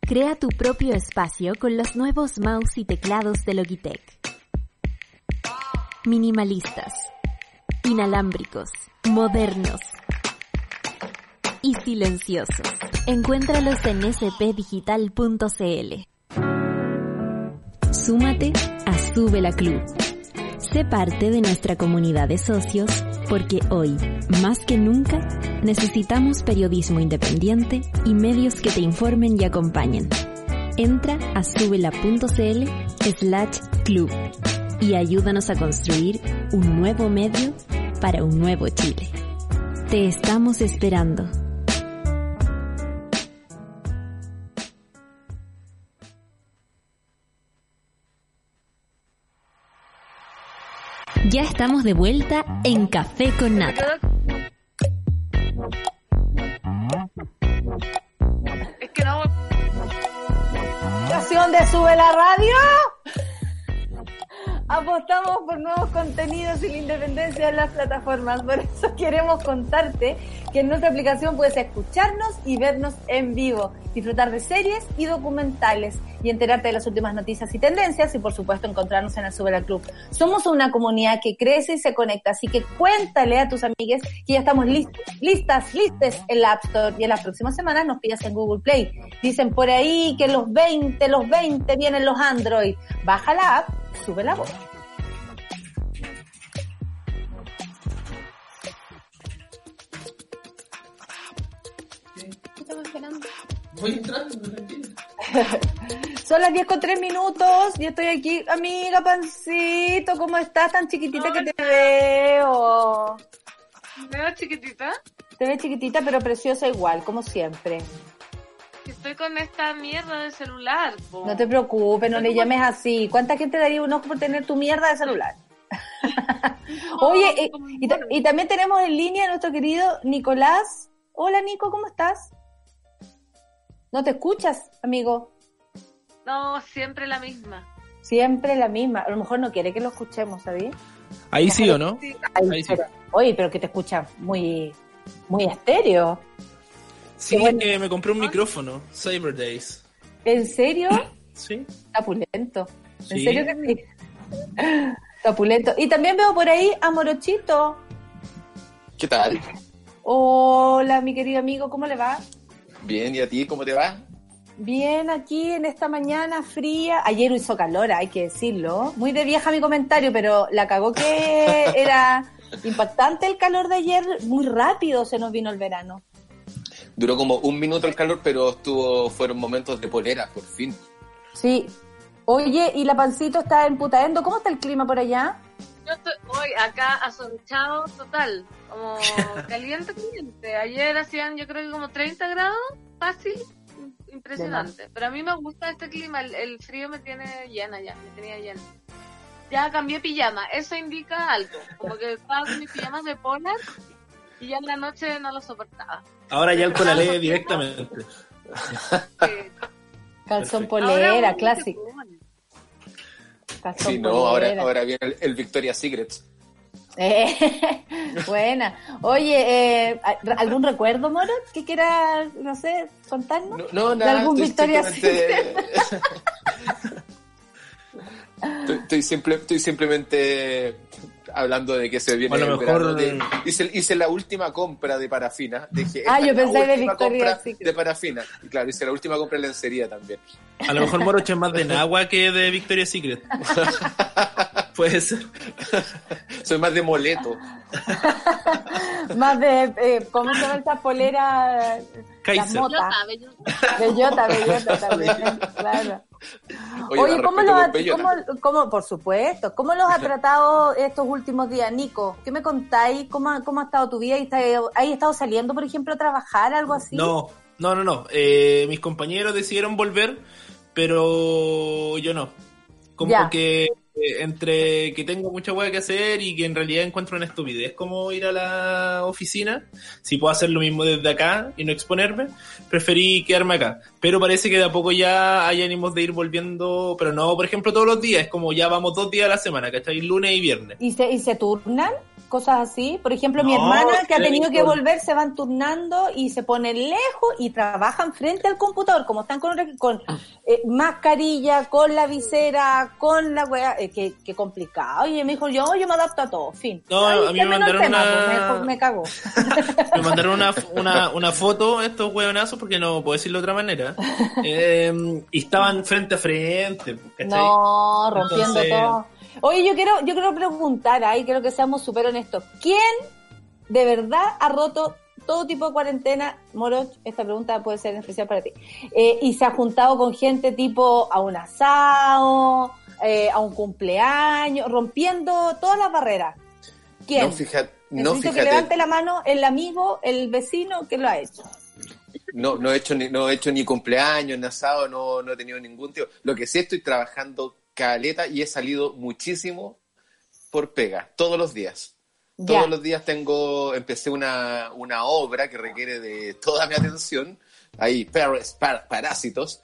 Crea tu propio espacio con los nuevos mouse y teclados de Logitech. Minimalistas, inalámbricos, modernos y silenciosos. Encuéntralos en spdigital.cl. Súmate a Sube la Club. Sé parte de nuestra comunidad de socios porque hoy, más que nunca, necesitamos periodismo independiente y medios que te informen y acompañen. Entra a subela.cl slash club y ayúdanos a construir un nuevo medio para un nuevo Chile. Te estamos esperando. Ya estamos de vuelta en Café con Nata. Sube la Radio. Apostamos por nuevos contenidos y la independencia de las plataformas. Por eso queremos contarte que en nuestra aplicación puedes escucharnos y vernos en vivo, disfrutar de series y documentales y enterarte de las últimas noticias y tendencias y por supuesto encontrarnos en el Subela Club. Somos una comunidad que crece y se conecta, así que cuéntale a tus amigues que ya estamos listos, listas, listes en la App Store y en las próximas semanas nos pillas en Google Play. Dicen por ahí que los 20, los 20 vienen los Android. Baja la app, sube la voz. Voy entrando, tranquilo. Son las 10 con 3 minutos y estoy aquí. Amiga Pancito, ¿cómo estás? Tan chiquitita que te veo. ¿Me veo chiquitita? Te ves chiquitita pero preciosa igual, como siempre. Estoy con esta mierda de celular. po. No te preocupes, no le llames así. ¿Cuánta gente daría un ojo por tener tu mierda de celular? Oye, y, y ta- y también tenemos en línea a nuestro querido Nicolás. Hola Nico, ¿cómo estás? ¿No te escuchas, amigo? No, siempre la misma. Siempre la misma. A lo mejor no quiere que lo escuchemos, ¿sabes? Ahí sí o no? Ay, Ahí sí. pero- oye, pero que te escucha muy, muy estéreo. Sí, bueno. que me compré un micrófono, Cyber Days. ¿En serio? Sí. Está pulento. ¿En Sí. serio que sí? Está pulento. Y también veo por ahí a Morochito. ¿Qué tal? Hola, mi querido amigo, ¿cómo le va? Bien, ¿y a ti cómo te va? Bien, aquí en esta mañana fría. Ayer hizo calor, hay que decirlo. Muy de vieja mi comentario, pero la cagó que era impactante el calor de ayer. Muy rápido se nos vino el verano. Duró como un minuto el calor, pero estuvo, fueron momentos de polera, por fin. Sí. Oye, y la pancito está en Putaendo. ¿Cómo está el clima por allá? Yo estoy hoy acá asonchado total, como caliente, caliente. Ayer hacían yo creo que como 30 grados, fácil, impresionante. Pero a mí me gusta este clima, el, el frío me tiene llena ya, me tenía llena. Ya cambié pijama, eso indica algo, como que estaba con mis pijamas de polar y ya en la noche no lo soportaba. Ahora ya el colalé directamente. Eh, Calzón polera, clásico. Calzón Sí, no, ahora, polera. ahora viene el, el Victoria's Secrets. Eh, buena. Oye, eh, ¿algún recuerdo, Moro? que quiera, no sé, contarnos? No, no ¿De nada, algún estoy Victoria's simplemente... estoy, estoy simple- estoy simplemente hablando de que se viene A lo el mejor-. De- hice, hice la última compra de parafina. Dije, Ah, yo pensé de compra Secret. de parafina. Y claro, hice la última compra de lencería también. A lo mejor Moroche es más de Nagua que de Victoria's Secret. Puede ser. Soy más de moleto. Más de, eh, ¿cómo se llama esa polera? Kaiser. Bellota, bellota. Bellota, bellota también, claro. Oye, ¿cómo los ha, cómo, cómo- por supuesto, ¿cómo los ha tratado estos últimos días, Nico? ¿Qué me contáis? ¿Cómo, ha- cómo ha estado tu vida? ¿Y está- ¿Has estado saliendo, por ejemplo, a trabajar, algo así? No, no, no, no. Eh, mis compañeros decidieron volver, pero yo no. Como Ya. que entre que tengo mucha hueá que hacer y que en realidad encuentro una estupidez como ir a la oficina, si puedo hacer lo mismo desde acá y no exponerme, preferí quedarme acá. Pero parece que de a poco ya hay ánimos de ir volviendo, pero no, por ejemplo, todos los días, es como ya vamos dos días a la semana, ¿cachai? Lunes y viernes. ¿Y se, ¿Y se turnan? Cosas así. Por ejemplo, mi hermana que ha tenido que volver se van turnando y se ponen lejos y trabajan frente al computador, como están con, con eh, mascarilla, con la visera, con la weá, eh, que, que complicado. Y me dijo, yo, yo me adapto a todo, fin. No, a mí me mandaron tema, una- pues, me, me cagó. Me mandaron una, una, una foto estos hueonazos, porque no puedo decirlo de otra manera. eh, y estaban frente a frente, ¿cachai? No, rompiendo Entonces- todo. Oye, yo quiero, yo quiero preguntar, ahí quiero que seamos súper honestos. ¿Quién de verdad ha roto todo tipo de cuarentena? Moroch, esta pregunta puede ser especial para ti. Eh, y se ha juntado con gente tipo a un asado, eh, a un cumpleaños, rompiendo todas las barreras. ¿Quién? No, fíjate, no, que levante la mano el amigo, el vecino que lo ha hecho. no, no he hecho ni, no he hecho ni cumpleaños, ni asado, no, no he tenido ningún tío. Lo que sí estoy trabajando caleta y he salido muchísimo por pega, todos los días. Todos los días tengo, empecé una, una obra que requiere de toda mi atención, ahí, Paris, par- parásitos,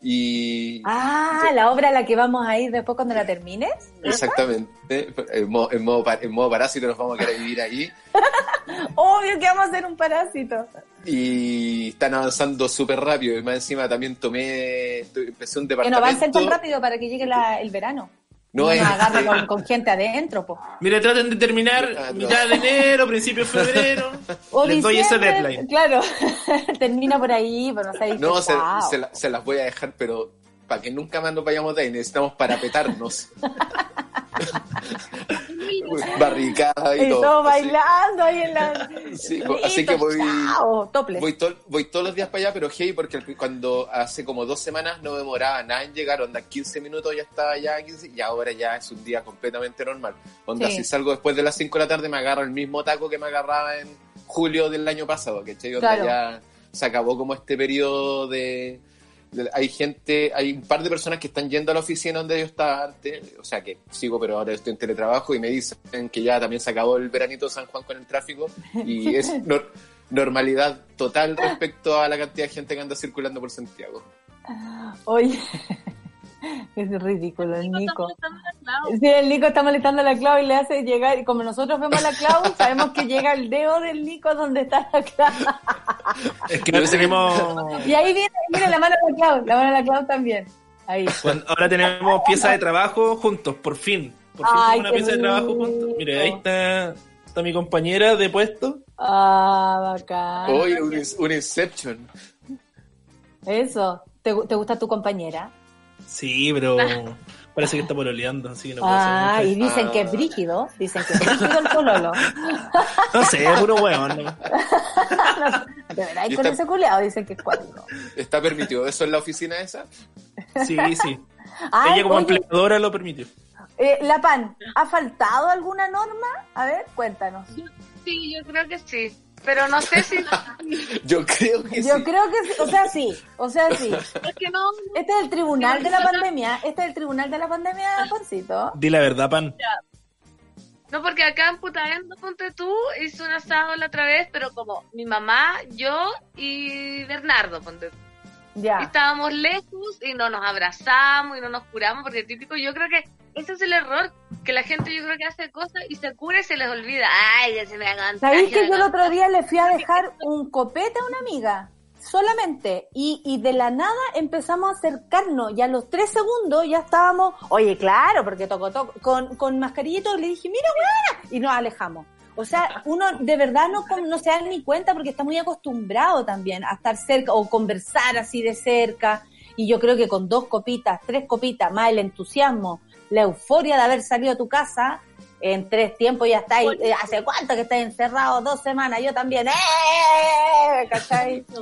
y Ah, la obra a la que vamos a ir después cuando la termines. exactamente, en modo, en modo, en modo parásito nos vamos a querer vivir ahí, Obvio que vamos a hacer un parásito. Y están avanzando súper rápido, y más encima también tomé, empecé un Que no departamento. avancen tan rápido para que llegue la- el verano. No, No, es- eh, con, con gente adentro, po. Mire, traten de terminar Ah, no. mitad de enero, principio de febrero. O Les doy ese deadline. Claro, termina por ahí, pero no se ha No, se, se la- se las voy a dejar, pero para que nunca más nos vayamos de ahí, necesitamos parapetarnos. Barricada y, Y todo. todos así. bailando ahí en la... Sí, así que voy, chao, voy, to- voy todos los días para allá, pero hey, porque cuando hace como dos semanas no demoraba nada en llegar, onda 15 minutos ya estaba allá, 15, y ahora ya es un día completamente normal. Onda, Sí. si salgo después de las 5 de la tarde me agarro el mismo taco que me agarraba en julio del año pasado, que Onda Claro. ya se acabó como este periodo de- Hay gente, hay un par de personas que están yendo a la oficina donde yo estaba antes, o sea que sigo, pero ahora estoy en teletrabajo y me dicen que ya también se acabó el veranito de San Juan con el tráfico y es nor- normalidad total respecto a la cantidad de gente que anda circulando por Santiago. Oye, es ridículo el Nico. Sí, el Nico está molestando a la Clau y le hace llegar, y como nosotros vemos a la Clau, sabemos que llega el dedo del Nico donde está la Clau. Es que ahora tenemos, Y ahí viene, mira la mano de la Clau, la mano de la Clau también. Ahí. cuando- ahora tenemos pieza de trabajo juntos, por fin. Por fin Ay, tenemos una pieza de trabajo juntos. Mire, ahí está, está mi compañera de puesto. Ah, bacán. Hoy un, un Inception. Eso. ¿Te, te gusta tu compañera? Sí, pero parece que está pololeando, así que no puedo Ah, hacer y dicen que es brígido. Dicen que es brígido el pololo. No sé, puro hueón. ¿no? De verdad, Y con está- ese culeado dicen que es cuático. ¿Está permitido eso en la oficina esa? Sí, sí. Ay, Ella como oye, empleadora lo permitió. eh, la PAN, ¿ha faltado alguna norma? A ver, cuéntanos. Sí, yo creo que sí. Pero no sé si. Yo creo que Yo sí. creo que sí, o sea, sí, o sea, sí. Es que no. Este es el tribunal de la pandemia, este es el tribunal de la pandemia, Pancito. Di la verdad, pan. No, porque acá en Putaendo, ponte tú, hice un asado la otra vez, pero como mi mamá, yo y Bernardo, ponte tú. Y Ya. estábamos lejos y no nos abrazamos y no nos curamos, porque típico, yo creo que ese es el error, que la gente yo creo que hace cosas y se cura y se les olvida. Ay, ya se me hagan ¿Sabéis que yo el otro día le fui a dejar un copete a una amiga? Solamente. Y, y de la nada empezamos a acercarnos. Y a los tres segundos ya estábamos. Oye, claro, porque tocó, tocó. Con, con mascarillito le dije, mira, buena. Y nos alejamos. O sea, uno de verdad no, no se da ni cuenta porque está muy acostumbrado también a estar cerca o conversar así de cerca. Y yo creo que con dos copitas, tres copitas, más el entusiasmo, la euforia de haber salido a tu casa, en tres tiempos ya estáis, eh, ¿hace cuánto que estáis encerrados? Dos semanas, yo también, ¡eh! ¿Cachai?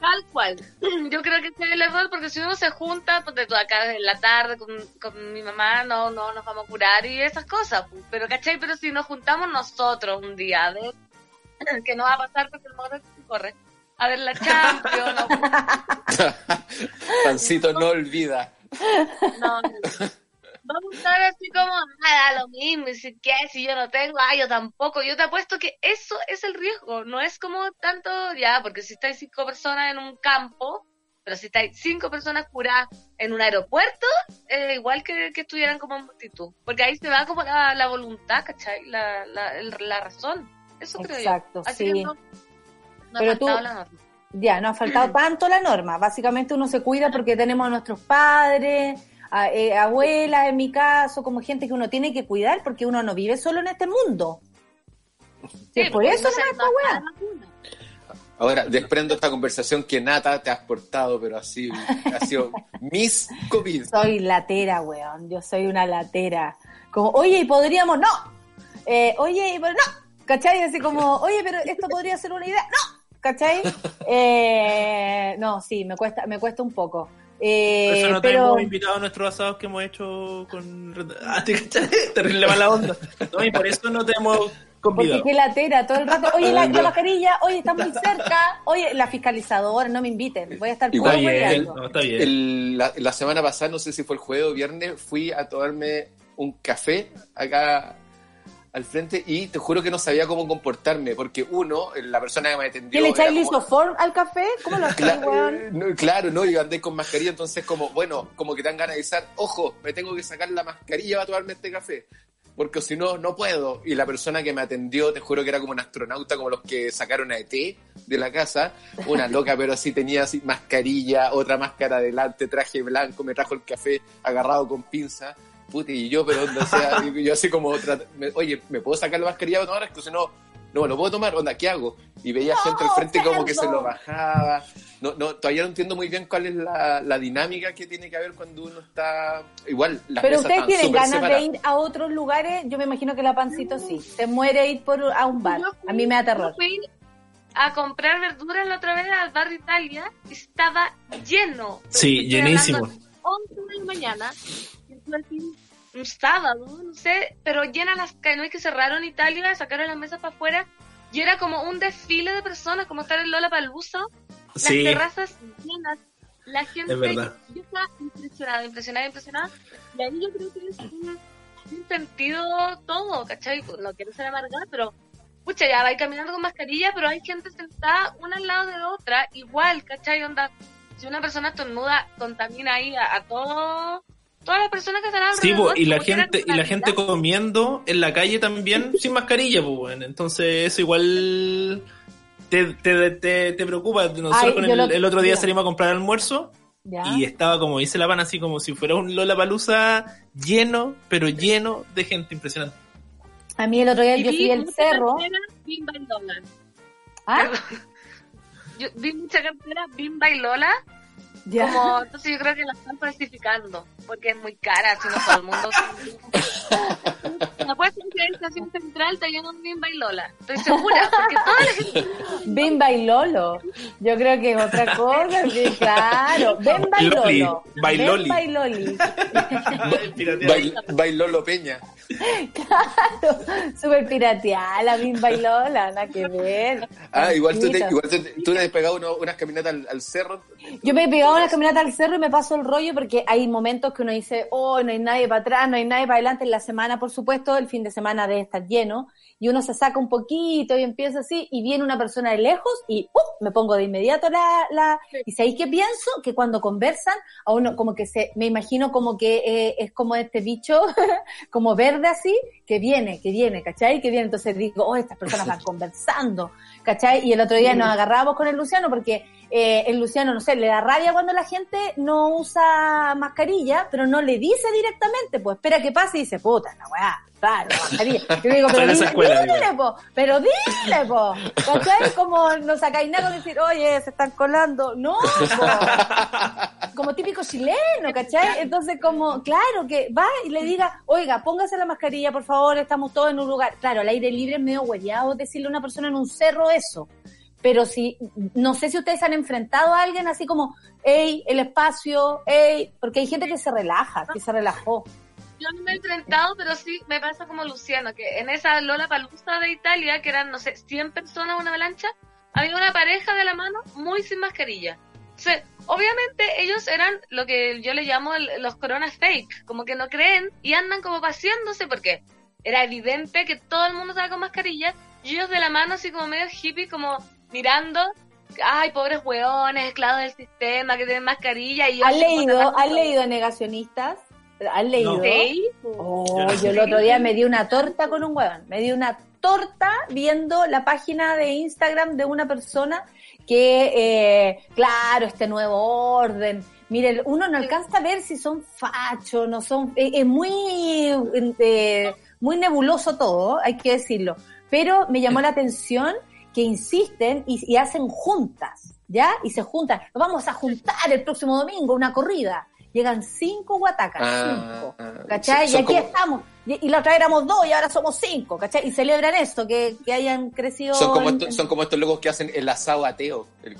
Tal cual. Yo creo que ese es el error porque si uno se junta, pues de acá en la tarde con, con mi mamá, no, no nos vamos a curar y esas cosas. pues. Pero, ¿cachai? Pero si nos juntamos nosotros un día, a ver, que no va a pasar porque el modo corre. A ver la Champions, no, Pancito no olvida. no, no. Vamos a estar así como, nada, lo mismo, y si qué, si yo no tengo, ah, yo tampoco. Yo te apuesto que eso es el riesgo, no es como tanto, ya, porque si estáis cinco personas en un campo, Pero si hay cinco personas curadas en un aeropuerto, eh, igual que, que estuvieran como en multitud. Porque ahí se va como la, la voluntad, ¿cachai? La, la, el- la razón. Eso creo Exacto, yo. Así sí. que no, no ha Pero tú- faltado la norma. Ya, no ha faltado tanto la norma. Básicamente uno se cuida porque tenemos a nuestros padres, a- eh, abuelas en mi caso, como gente que uno tiene que cuidar porque uno no vive solo en este mundo. Sí, por porque eso no esta no weá. Ahora, desprendo esta conversación que Nata te has portado, pero así, ha sido Miss COVID. Soy latera, weón. Yo soy una latera. Como, oye, y podríamos, no. Eh, oye, y pero no. ¿Cachai? Así como, oye, pero esto podría ser una idea. No. ¿Cachai? Eh, no, sí, me cuesta, me cuesta un poco. Eh, Por eso no te pero hemos invitado a nuestros asados que hemos hecho con... Ah, te terrible mala onda. No, y por eso no te hemos porque convidado. qué latera todo el rato. Oye, la, la mascarilla, oye, está muy cerca. Oye, la fiscalizadora, no me inviten. Voy a estar Igual, bien, hueveando. no, está bien. El- la, la semana pasada, no sé si fue el jueves o viernes, fui a tomarme un café acá al frente y te juro que no sabía cómo comportarme, porque uno, la persona que me atendió... ¿Qué le echáis como- lisoform al café? ¿Cómo lo hacéis, weón? eh, no, claro, no, yo andé con mascarilla, entonces como, bueno, como que te dan ganas de decir, ojo, me tengo que sacar la mascarilla para tomarme este café, porque si no, no puedo. Y la persona que me atendió, te juro que era como un astronauta, como los que sacaron a ET de la casa, una loca, pero así tenía así mascarilla, otra máscara adelante, traje blanco, me trajo el café agarrado con pinza. Puta, y yo, pero onda, o sea, yo yo así como, me- oye, ¿me puedo sacar la mascarilla para tomar? Es que si no, no me lo puedo tomar, onda, ¿qué hago? Y veía gente al frente como que se lo bajaba. No, no, todavía no entiendo muy bien cuál es la, la dinámica que tiene que haber cuando uno está. Igual, las Pero mesas ustedes están tienen ganas separadas. de ir a otros lugares. Yo me imagino que la pancito sí. Se muere ir por a un bar. Fui- A mí me da terror. yo Fui a comprar verduras la otra vez al bar Italia y estaba lleno. Sí, llenísimo. hablando de 11 de la mañana. y Un sábado, no sé, pero llena las calles. No es que cerraron Italia, sacaron las mesas para afuera y era como un desfile de personas, como estar en Lola Palusa. Las terrazas llenas. La gente. Yo estaba impresionada, impresionada, impresionada. Y ahí yo creo que es un, un sentido todo, ¿cachai? No quiero ser amargada, pero. Pucha, ya vais caminando con mascarilla, pero hay gente sentada una al lado de otra, igual, ¿cachai? Onda, si una persona estornuda, contamina ahí a, a todo, todas las personas que están Sí, po, y la gente y la gente comiendo en la calle también sin mascarilla, pues bueno. Entonces eso igual te, te, te, te preocupa. Nosotros Ay, con el, lo- el otro día mira. salimos a comprar almuerzo ¿Ya? y estaba como dice la pana así como si fuera un Lola Palusa lleno, pero lleno de gente impresionante. A mí el otro día Y yo vi fui al mucha cerro. cartera Bimba y Lola. ¿Ah? Yo vi mucha cartera Bimba y Lola, Ya. como, entonces yo creo que la están falsificando, porque es muy cara, si no todo el mundo... La puesta en la estación central está lleno de Bimba y Lola, estoy segura, porque toda la gente... Bimba y Lolo. Yo creo que es otra cosa. Sí, claro. Bemba y Lolo. bailoli. Bemba y Loli. Bail- bailó Peña. Claro. Súper pirateada la Bimba y Lola. Nada que ver. Ah, igual tú te, igual te- tú te has pegado uno- unas caminatas al, al cerro. Yo me he pegado una caminata al cerro y me paso el rollo porque hay momentos que uno dice, oh, no hay nadie para atrás, no hay nadie para adelante. En la semana, por supuesto, el fin de semana debe estar lleno. Y uno se saca un poquito y empieza así y viene una persona de lejos y ¡uh! me pongo de inmediato la... la... Y sabéis que pienso que cuando conversan, a uno como que se, me imagino como que eh, es como este bicho, como verde así, que viene, que viene, ¿cachai? Que viene. Entonces digo, oh, estas personas van conversando, ¿cachai? Y el otro día nos agarramos con el Luciano porque eh, el Luciano, no sé, le da rabia cuando la gente no usa mascarilla, pero no le dice directamente, pues espera que pase y dice, puta, la weá, claro, la mascarilla. Yo digo, pero dile, escuela, dile, po, pero dile, po, ¿cachai? Como no sacáis nada con decir, oye, se están colando. No, po. como típico chileno, ¿cachai? Entonces, como, claro, que va y le diga, oiga, póngase la mascarilla, por favor, estamos todos en un lugar. Claro, al aire libre es medio hueveado decirle a una persona en un cerro eso. Pero si, no sé si ustedes han enfrentado a alguien así como, hey, el espacio, hey, porque hay gente que se relaja, que se relajó. Yo no me he enfrentado, pero sí me pasa como Luciano, que en esa Lola Palusa de Italia, que eran, no sé, 100 personas una avalancha, había una pareja de la mano muy sin mascarilla. Entonces, obviamente ellos eran lo que yo le llamo los corona fake, como que no creen y andan como paseándose porque era evidente que todo el mundo estaba con mascarilla y ellos de la mano así como medio hippie, como mirando ay, pobres hueones, esclavos del sistema, que tienen mascarilla y yo ¿Has leído, ¿has leído Negacionistas? ¿Has leído? Sí. Oh, yo el otro día me di una torta con un huevón. Me di una torta viendo la página de Instagram de una persona que, eh, claro, este nuevo orden. Mire, uno no alcanza a ver si son fachos, no son. eh, Es muy, eh, muy nebuloso todo, hay que decirlo. Pero me llamó la atención que insisten y, y hacen juntas, ¿ya? Y se juntan. Nos vamos a juntar el próximo domingo, una corrida. Llegan cinco guatacas, Ah, cinco. ah, ¿Cachai? y aquí como- estamos. Y, y la otra vez éramos dos y ahora somos cinco, ¿cachai? Y celebran esto, que, que hayan crecido. Son como, en- estos, son como estos locos que hacen el asado ateo. El-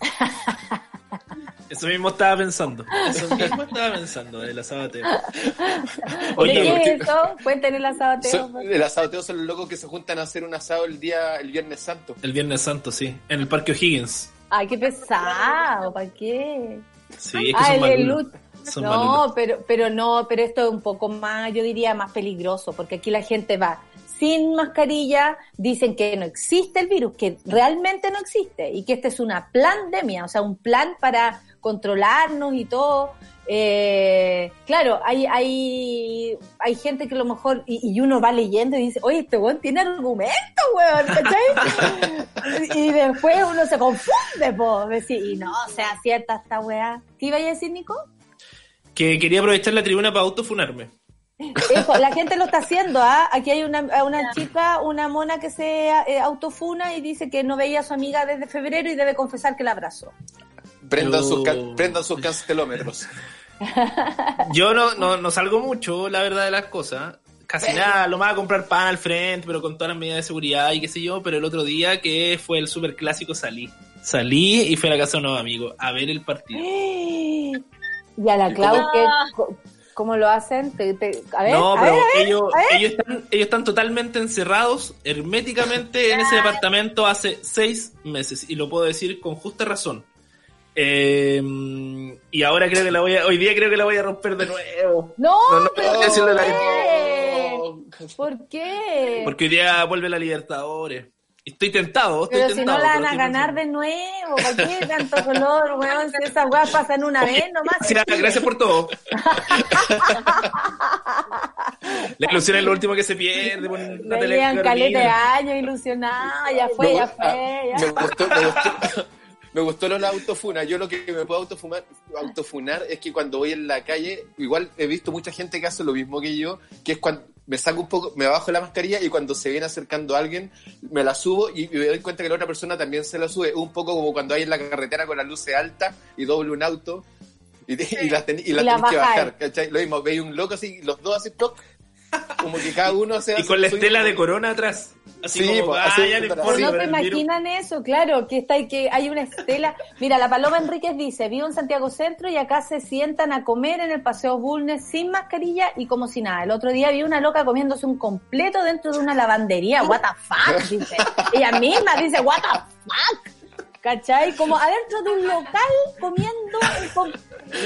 Eso mismo estaba pensando. Eso mismo estaba pensando de la sabateo. ¿De Oye, qué porque- es eso? Cuenten el asado ateo, son- pues. el asado ateo son los locos que se juntan a hacer un asado el día, el Viernes Santo. el Viernes Santo, sí. En el Parque O'Higgins. Ay, qué pesado, ¿para qué? Sí, es que Ah, son el malulos. Son no, malulos. pero, pero no, pero esto es un poco más, yo diría más peligroso, porque aquí la gente va sin mascarilla, dicen que no existe el virus, que realmente no existe, y que este es una pandemia, o sea, un plan para controlarnos y todo. Eh, claro, hay, hay, hay gente que a lo mejor, y, y uno va leyendo y dice, oye, este weón tiene argumentos, weón, ¿cachai? y después uno se confunde, po, decir, y no, o sea, cierta esta weá. ¿Qué iba a decir, Nico? Que quería aprovechar la tribuna para autofunarme. Eso, la gente lo está haciendo, ¿ah? Aquí hay una, una chica, una mona que se eh, autofuna y dice que no veía a su amiga desde febrero y debe confesar que la abrazó. Prendan, sus, can- prendan sus cancelómetros. Yo no, no, no salgo mucho, la verdad de las cosas. Casi nada, lo más a comprar pan al frente, pero con todas las medidas de seguridad y qué sé yo. Pero el otro día, que fue el super clásico, salí. Salí y fui a la casa de un nuevo amigo a ver el partido. Y a la Clau, ¿qué- co- ¿cómo lo hacen? Te- te- a ver, no, a pero ver, a ver. ellos, ellos, están, ellos están totalmente encerrados herméticamente en ese departamento hace seis meses. Y lo puedo decir con justa razón. Eh, y ahora creo que la voy a, hoy día creo que la voy a romper de nuevo. No, No, no, pero ¿por la- qué? ¿Por qué? Porque hoy día vuelve la Libertadores. Estoy tentado, estoy Pero si tentado. no la van a ganar de nuevo, ¿para qué tanto color, weón? Si esas weas pasan una vez nomás. Gracias, gracias por todo. La ilusión es lo último que se pierde. por tele Veían caleta de años ilusionados, ya fue, ya fue, ah, ya. Me gustó, me gustó, me gustó lo de la autofuna. Yo lo que me puedo autofumar, autofunar es que cuando voy en la calle, igual he visto mucha gente que hace lo mismo que yo, que es cuando me saco un poco, me bajo la mascarilla y cuando se viene acercando alguien, me la subo y, me doy cuenta que la otra persona también se la sube. Un poco como cuando hay en la carretera con las luces altas y doble un auto. Y, te- y las ten- y las Y la tenés que bajar, ¿cachai? Lo mismo, veis un loco así, los dos así, toc, como que cada uno se Y con la estela de corona atrás. Así Sí, como, así, ya no virus- imaginan eso, claro, que está que hay una estela. Mira, la Paloma Enríquez dice, vivo en Santiago Centro y acá se sientan a comer en el Paseo Bulnes sin mascarilla y como si nada. El otro día vi una loca comiéndose un completo dentro de una lavandería. What the fuck, dice. Ella misma dice, what the fuck. ¿Cachai? Como adentro de un local comiendo un com-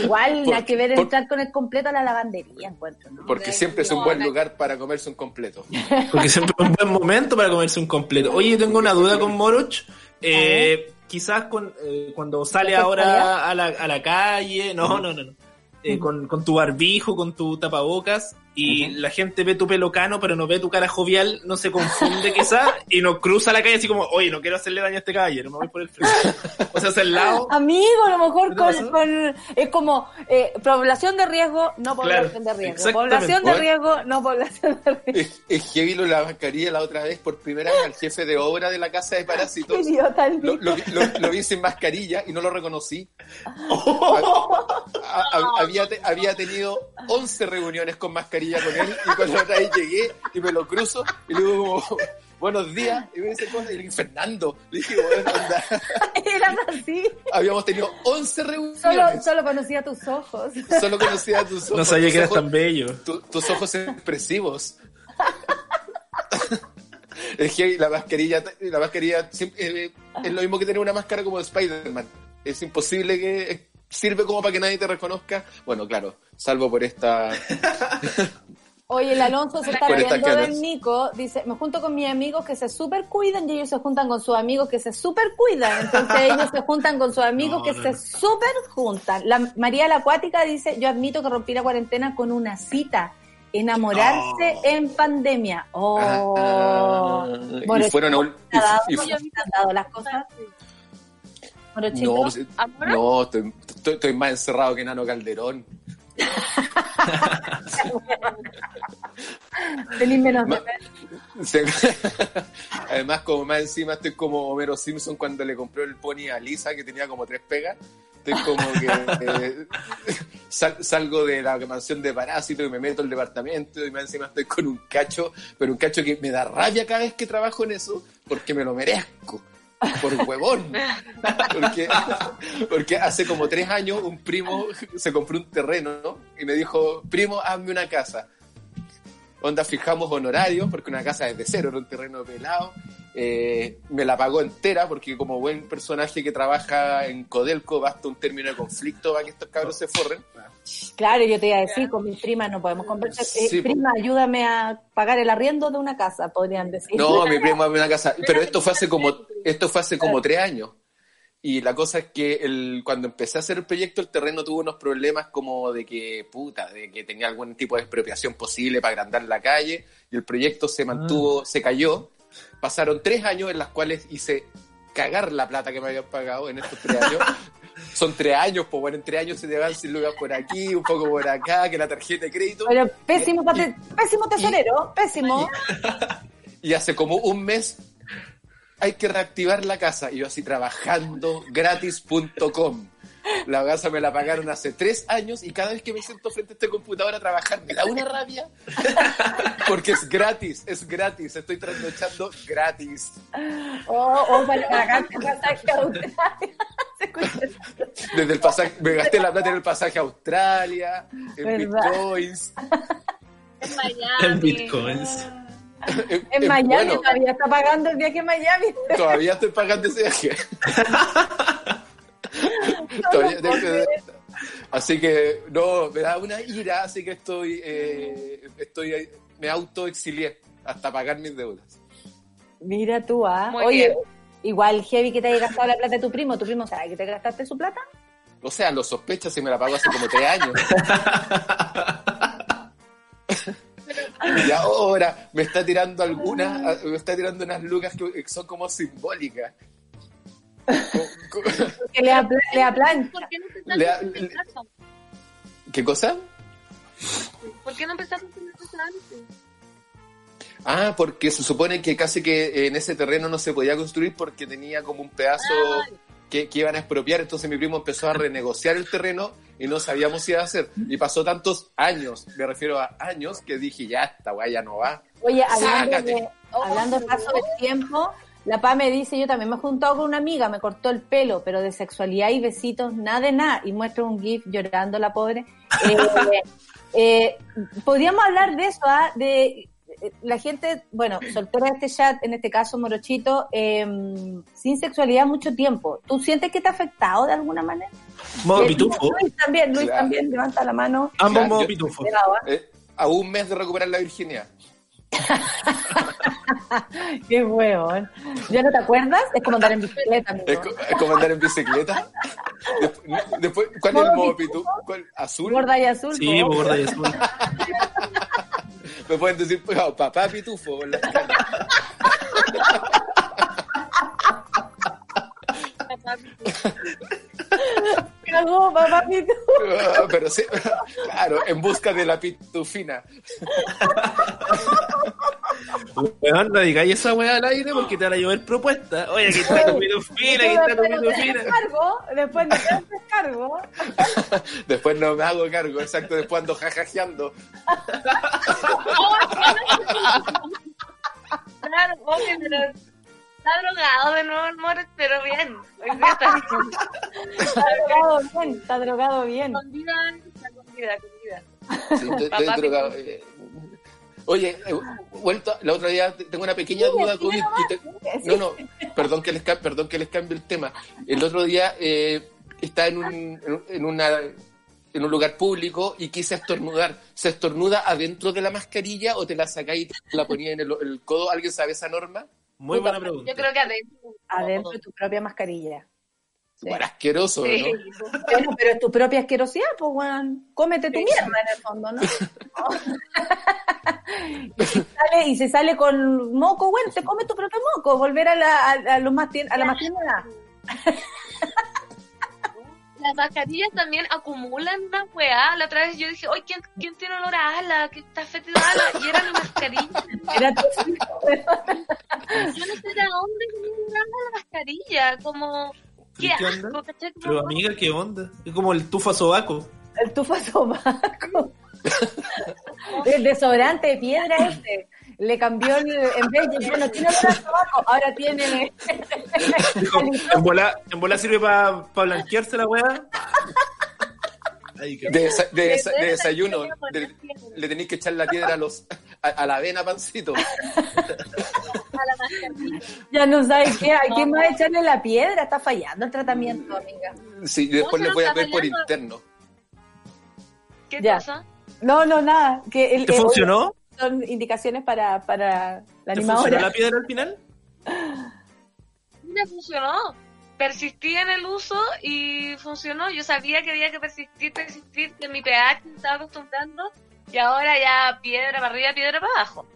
Igual, Por- nada que ver por- entrar con el completo a la lavandería, encuentro, ¿no? Porque siempre es un buen lugar para comerse un completo. Porque siempre es un buen momento para comerse un completo. Oye, tengo una duda con Moroch. Eh, quizás con, eh, cuando sale ¿La ahora a la, a la calle, no, no, no, no. Eh, con, con tu barbijo, con tu tapabocas, y la gente ve tu pelo cano, pero no ve tu cara jovial, no se confunde quizás, y no cruza la calle así como, oye, no quiero hacerle daño a este caballero, me voy por el frente. O sea, hacia el lado. Amigo, a lo mejor ¿No te con, con- es como eh, población de riesgo, no población Claro, de riesgo. Población de riesgo, no población de riesgo. Es, es heavy lo la mascarilla la otra vez, por primera vez al jefe de obra de la casa de Qué parásitos. idiota Lo, lo vi- lo- lo vi sin mascarilla y no lo reconocí. Ha- había, te- había tenido 11 reuniones con mascarilla con él. Y cuando otra vez llegué y me lo cruzo y le digo como, buenos días y me dice cosas y le dije Fernando le dije bueno onda Eran así. habíamos tenido 11 reuniones Solo, solo, solo conocía tus ojos. conocía tus ojos No sabía tus que eras ojos- tan bello. tu- tus ojos expresivos. Es que la mascarilla la mascarilla eh, es lo mismo que tener una máscara como de Spider-Man. Es imposible que sirve como para que nadie te reconozca bueno claro salvo por esta Oye, el Alonso se está riendo del. Nico. Dice, me junto con mis amigos que se super cuidan y ellos se juntan con sus amigos que se super cuidan. Entonces ellos se juntan con sus amigos No, que no, se no. super juntan. La María la Acuática dice, yo admito que rompí la cuarentena con una cita. Enamorarse Oh. en pandemia. Oh. Ah, Bueno, y fueron a un- ¿te ha dado, y- y- ¿te han dado las cosas? Morochito. no, pues, no estoy, estoy- estoy más encerrado que Nano Calderón. Feliz menos Ma- Se- Además, como más encima estoy como Homero Simpson cuando le compró el pony a Lisa, que tenía como tres pegas. Estoy como que eh, sal- salgo de la mansión de parásito y me meto al departamento y más encima estoy con un cacho, pero un cacho que me da rabia cada vez que trabajo en eso porque me lo merezco. Por huevón. Porque, porque hace como tres años un primo se compró un terreno ¿no? y me dijo, primo, hazme una casa. Onda, fijamos honorarios, porque una casa es de cero, era un terreno pelado. Eh, me la pagó entera, porque como buen personaje que trabaja en Codelco, basta un término de conflicto para que estos cabros se forren. Claro, yo te iba a decir, con mi prima no podemos conversar. Eh, Sí, prima, ayúdame a pagar el arriendo de una casa, podrían decir. No, mi primo abrió una casa. Pero esto fue hace como, esto fue hace como tres años. Y la cosa es que el, cuando empecé a hacer el proyecto, el terreno tuvo unos problemas como de que, puta, de que tenía algún tipo de expropiación posible para agrandar la calle. Y el proyecto se mantuvo, se cayó. Pasaron tres años en las cuales hice cagar la plata que me habían pagado en estos tres años. Son tres años, pues bueno, en tres años se te van sin lugar por aquí, un poco por acá, que la tarjeta de crédito. Pero pésimo, pésimo tesorero, pésimo. Y hace como un mes hay que reactivar la casa. Y yo así trabajando gratis.com. La casa me la pagaron hace tres años y cada vez que me siento frente a este computador a trabajar me da una rabia. Porque es gratis, es gratis. Estoy trasnochando gratis. O o para pagarte pasaje Desde el pasaje, me gasté la plata en el pasaje a Australia, en ¿Verdad? bitcoins. En Miami. En bitcoins. En, En en- Miami bueno, todavía está pagando el viaje a Miami. todavía estoy pagando ese viaje. Todavía tengo que- Así que no, me da una ira, así que estoy, eh, estoy, me autoexilié hasta pagar mis deudas. Mira tú, ¿ah? Muy Oye, bien. Igual heavy que te haya gastado la plata de tu primo. ¿Tu primo sabe que te gastaste su plata? O sea, lo sospechas si me la pago hace como tres años. y ahora me está tirando algunas, me está tirando unas lucas que son como simbólicas. Que le, aplancha. ¿Por qué no empezaste Le-? ¿Qué cosa? ¿Por qué no empezaste a hacer antes? Ah, porque se supone que casi que en ese terreno no se podía construir porque tenía como un pedazo Ah, que, que iban a expropiar, entonces mi primo empezó a renegociar el terreno y no sabíamos si iba a hacer. Y pasó tantos años, me refiero a años, que dije, ya, esta weá ya no va. Oye, hablando de, hablando de paso del tiempo, la Pa me dice, yo también me he juntado con una amiga, me cortó el pelo, pero de sexualidad y besitos, nada de nada. Y muestra un gif llorando la pobre. Eh, eh, Podríamos hablar de eso, ¿ah? de eh, la gente, bueno, soltera de este chat, en este caso Morochito, eh, sin sexualidad mucho tiempo. ¿Tú sientes que te ha afectado de alguna manera? Modo Eh, pitufo. Luis también, Luis Claro. también, levanta la mano. Ambos Claro, modo yo- pitufo. Eh, a un mes de recuperar la virginidad. Qué huevón. ¿Ya no te acuerdas? Es como andar en bicicleta, amigo. Es, co- es como andar en bicicleta. Después, después- ¿Cuál es el modo pitufo? ¿Cuál? ¿Azul? Gorda y azul. Sí, por gorda y azul. Me pueden decir, pues, oh, papá pitufo. en la calle. Cagó, papá, pito. Ah, Pero sí, claro, en busca de la pitufina. Weón, no digáis esa weá al aire porque te van a llover propuestas. Oye, aquí está tu pitufina, aquí está tu pitufina. después no te haces cargo. Después no me hago cargo, exacto, después ando jajajeando. Claro, pero está drogado de nuevo el pero bien. Hoy día está Está drogado bien, está drogado bien. con vida, está con vida, con vida. Sí, estoy- drogado. Eh, Oye, he vuelto, la otra día tengo una pequeña duda COVID. y te- no, no, perdón que les, perdón que les cambie el tema. El otro día eh, está en, un, en, un- en una en un lugar público y quise estornudar. ¿Se estornuda adentro de la mascarilla o te la sacáis y te la ponías en el, el codo? ¿Alguien sabe esa norma? Muy buena pregunta. Yo creo que adentro. Adentro de tu propia mascarilla. Sí. Bueno, asqueroso, Sí. ¿no? Bueno, pero es tu propia asquerosidad, pues, weón. Cómete tu mierda en el fondo, ¿no? y, si sale, y si sale con moco, bueno, te come tu propio moco. Volver a la, a, a lo más a la más. Las mascarillas también acumulan una weá. La otra vez yo dije, oye, ¿quién, quién tiene olor a ala? ¿Qué está fetida ala? Y era mi mascarilla. Era tu- Yo no sé de dónde viene la mascarilla. Como, ¿Y ¿qué qué onda? asco, Pero amiga, ¿qué onda? Es como el tufa sobaco. el tufa sobaco. El desodorante de piedra este. Le cambió el, en vez de, bueno, tiene olor a sobaco, ahora tiene Dijo, en bola, en bola sirve para blanquearse la weá. Ay, De, desa- de desa- de Pero desayuno. de- le tenéis que echar la piedra a, los, a, a la avena, pancito. Ya no sabes qué, hay que más echarle la piedra, está fallando el tratamiento, amiga. Sí, después No, les voy a ver por interno. ¿Qué Ya. cosa? No, no, nada. Que el, ¿Te eh, funcionó? Son indicaciones para, para la ¿Te funcionó animadora. la piedra al final? Me funcionó. Persistí en el uso y funcionó. Yo sabía que había que persistir, persistir, que mi pH me estaba acostumbrando. Y ahora ya piedra para arriba, piedra para abajo.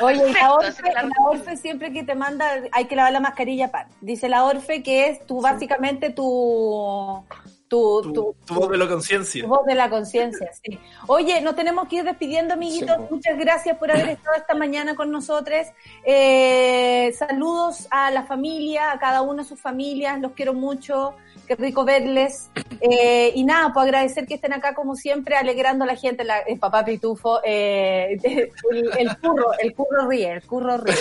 Oye, la Orfe, la Orfe siempre que te manda, hay que lavar la mascarilla pan. Dice la Orfe que es tu, básicamente tu, tu, Tu, tu, tu voz de la conciencia. tu voz de la conciencia, sí. Oye, nos tenemos que ir despidiendo, amiguitos. Sí. Muchas gracias por haber estado esta mañana con nosotros. Eh, saludos a la familia, a cada una de sus familias. Los quiero mucho. Qué rico verles. Eh, y nada, pues agradecer que estén acá como siempre, alegrando a la gente. La- el papá Pitufo, eh, el, el curro, el curro ríe, el curro ríe.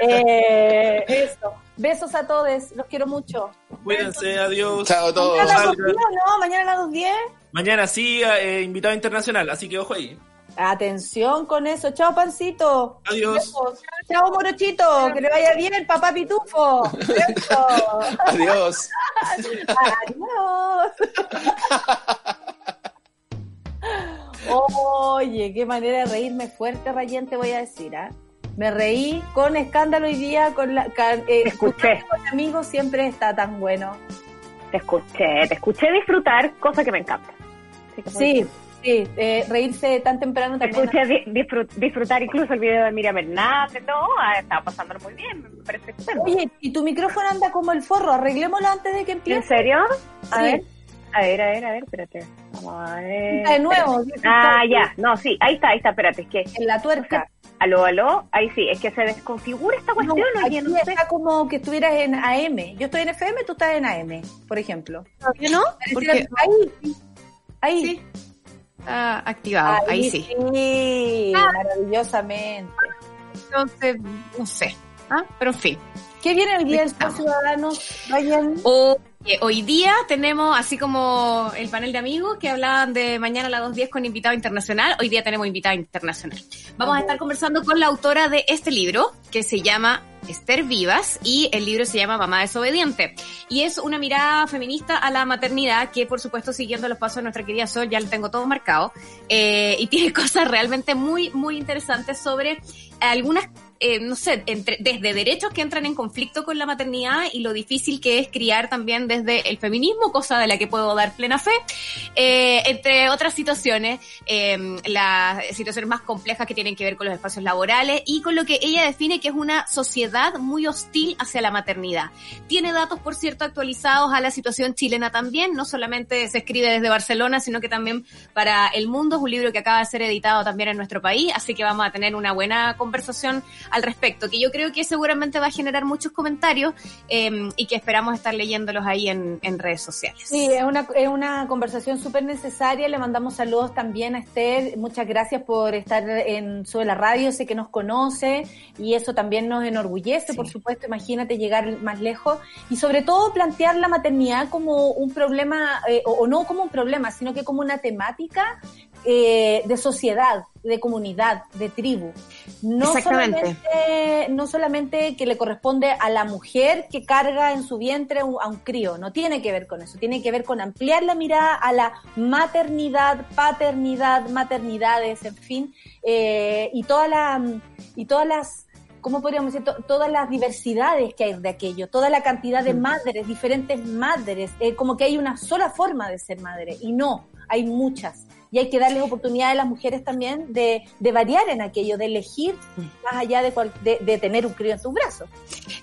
Eh, eso. Besos a todos. Los quiero mucho. Cuídense, adiós. Chao a todos. Mañana a las Salgan. 2.10, ¿no? Mañana a las 2.10. Mañana sí, eh, invitado internacional, así que ojo ahí. Atención con eso. Chao, pancito. Adiós. Besos. Chao, morochito. Que le vaya bien, papá pitufo. Adiós. Adiós. Oye, qué manera de reírme fuerte, Rayén, te voy a decir, ¿ah? Me reí con escándalo hoy día, con la, eh, escuché. con amigos siempre está tan bueno. Te escuché, te escuché disfrutar, cosa que me encanta. Sí. Sí, eh, reírse tan temprano Te también. escuché di- disfrut- disfrutar incluso el video de Miriam Hernández, no, ah, estaba pasándolo muy bien, me parece estupendo. Oye, y tu micrófono anda como el forro, arreglémoslo antes de que ¿En empiece. serio? A Sí. ver, a ver, a ver, a ver, espérate. Vamos a ver. De nuevo. espérate. Ah, ya, no, sí, ahí está, ahí está, espérate, es que, En la tuerca. aló, aló, ahí sí, es que se desconfigura esta No, cuestión, aquí oye, no sé. está como que estuvieras en AM. Yo estoy en FM, tú estás en AM, por ejemplo. ¿Todavía no? Porque Ahí, ahí. Sí. Está activado, ahí, sí. Sí, maravillosamente. Entonces, no sé. ¿ah? Pero en fin. ¿Qué viene hoy día el Estamos. Ciudadanos, Ryan? Oye, hoy día tenemos, así como el panel de amigos que hablaban de mañana a las 2.10 con invitado internacional, hoy día tenemos invitado internacional. Vamos a estar conversando con la autora de este libro, que se llama Esther Vivas, y el libro se llama Mamá desobediente. Y es una mirada feminista a la maternidad, que por supuesto siguiendo los pasos de nuestra querida Sol, ya lo tengo todo marcado, eh, y tiene cosas realmente muy, muy interesantes sobre algunas eh, no sé, entre, desde derechos que entran en conflicto con la maternidad y lo difícil que es criar también desde el feminismo, cosa de la que puedo dar plena fe, eh, entre otras situaciones, eh, las situaciones más complejas que tienen que ver con los espacios laborales y con lo que ella define que es una sociedad muy hostil hacia la maternidad. Tiene datos, por cierto, actualizados a la situación chilena también, no solamente se escribe desde Barcelona, sino que también para el mundo, es un libro que acaba de ser editado también en nuestro país, así que vamos a tener una buena conversación al respecto, que yo creo que seguramente va a generar muchos comentarios eh, y que esperamos estar leyéndolos ahí en, en redes sociales. Sí, es una, es una conversación súper necesaria. Le mandamos saludos también a Esther. Muchas gracias por estar en Sube la Radio. Sé que nos conoce y eso también nos enorgullece, Sí. por supuesto. Imagínate llegar más lejos y sobre todo plantear la maternidad como un problema, eh, o, o no como un problema, sino que como una temática eh, de sociedad, de comunidad, de tribu. No solamente, no solamente que le corresponde a la mujer que carga en su vientre a un crío, no tiene que ver con eso, tiene que ver con ampliar la mirada a la maternidad, paternidad, maternidades, en fin, eh, y toda la, y todas las ¿cómo podríamos decir? To- todas las diversidades que hay de aquello, toda la cantidad de madres, diferentes madres, eh, como que hay una sola forma de ser madre, y no, hay muchas. Y hay que darles oportunidad a las mujeres también de, de variar en aquello, de elegir más allá de, cual- de, de tener un crío en tus brazos.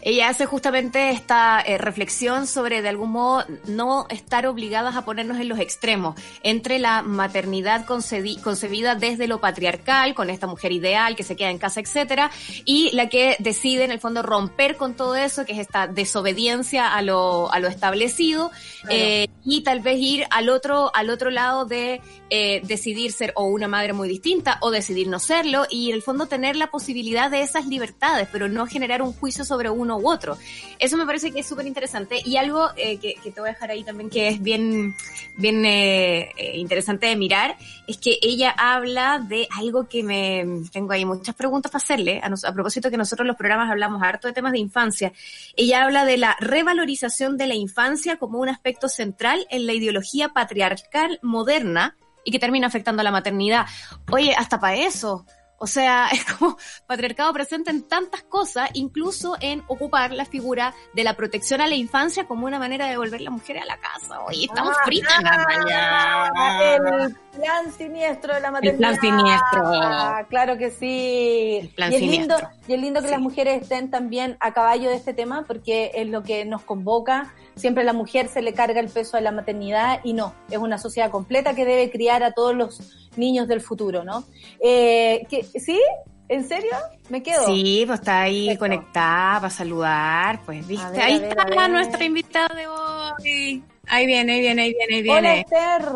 Ella hace justamente esta eh, reflexión sobre, de algún modo, no estar obligadas a ponernos en los extremos entre la maternidad concebida desde lo patriarcal, con esta mujer ideal que se queda en casa, etcétera, y la que decide, en el fondo, romper con todo eso, que es esta desobediencia a lo, a lo establecido, eh, y tal vez ir al otro, al otro lado de eh, decidir ser o una madre muy distinta o decidir no serlo, y en el fondo tener la posibilidad de esas libertades, pero no generar un juicio sobre uno u otro. Eso me parece que es súper interesante y algo eh, que, te voy a dejar ahí también que es bien, bien eh, eh, interesante de mirar, es que ella habla de algo que me tengo ahí muchas preguntas para hacerle, a, a propósito que nosotros en los programas hablamos harto de temas de infancia. Ella habla de la revalorización de la infancia como un aspecto central en la ideología patriarcal moderna y que termina afectando a la maternidad. Oye, hasta para eso. O sea, es como patriarcado presente en tantas cosas, incluso en ocupar la figura de la protección a la infancia como una manera de volver la mujer a la casa. Oye, estamos Ah, fritas. ah, El plan siniestro de la maternidad. plan siniestro. Ah, claro que sí. El plan y es lindo, siniestro. y es lindo que las mujeres estén también a caballo de este tema porque es lo que nos convoca. Siempre a la mujer se le carga el peso de la maternidad y no, es una sociedad completa que debe criar a todos los niños del futuro, ¿no? Eh, ¿qué- ¿Sí? ¿En serio? ¿Me quedo? Sí, pues está ahí Perfecto. conectada para saludar, pues viste, ver, ahí ver, está nuestra invitada de hoy. Ahí viene, ahí viene, ahí viene, ahí Hola viene. Esther.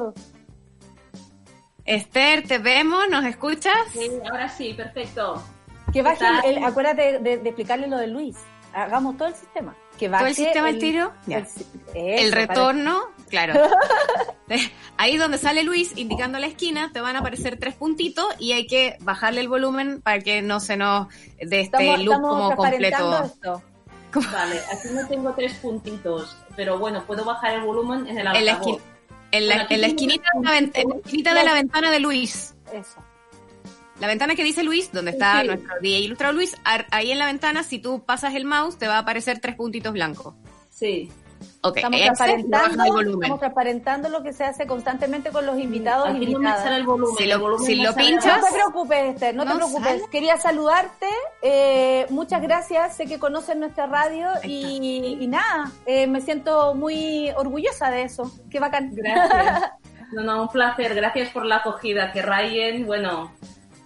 Esther, ¿te vemos? ¿Nos escuchas? Sí, ahora sí, perfecto. Que baje, el, acuérdate de, de explicarle lo de Luis. Hagamos todo el sistema. Que baje ¿Todo el sistema al tiro? Ya. el- el eso, retorno, claro. Ahí donde sale Luis indicando la esquina, te van a aparecer tres puntitos y hay que bajarle el volumen para que no se nos dé este Estamos, loop estamos como completo. esto. Vale, aquí no tengo tres puntitos, pero bueno, puedo bajar el volumen en el En la, en la- en la esquinita, de la, en la esquinita de la ventana de Luis. Eso. La ventana que dice Luis, donde está Sí. nuestro DJ ilustrado Luis, ahí en la ventana, si tú pasas el mouse, te va a aparecer tres puntitos blancos. Sí. Ok, Estamos el transparentando, volumen. estamos transparentando lo que se hace constantemente con los invitados y no invitadas. el volumen. Si el lo- volumen si me lo sale pinchas- No te preocupes, Esther, no, No te preocupes. sale. Quería saludarte. eh, muchas gracias. Sé que conocen nuestra radio y, y nada, eh, me siento muy orgullosa de eso. Qué bacán. Gracias. No, no, un placer. Gracias por la acogida. Que Ryan, bueno,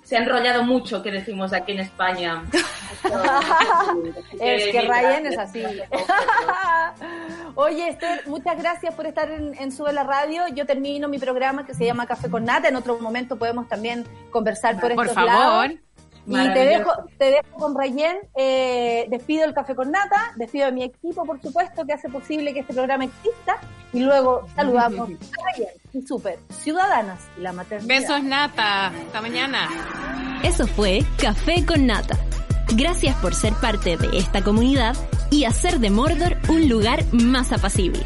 se ha enrollado mucho, que decimos aquí en España. es que Ryan es así. Oye, Esther, muchas gracias por estar en, en Sube la Radio. Yo termino mi programa que se llama Café con Nata. En otro momento podemos también conversar por, Por estos favor. lados. Y te dejo, te dejo con Rayen, eh, despido el Café con Nata, despido a mi equipo, por supuesto, que hace posible que este programa exista, y luego saludamos a Rayen y Super, Ciudadanas, la maternidad. Besos, Nata. Hasta mañana. Eso fue Café con Nata. Gracias por ser parte de esta comunidad y hacer de Mordor un lugar más apacible.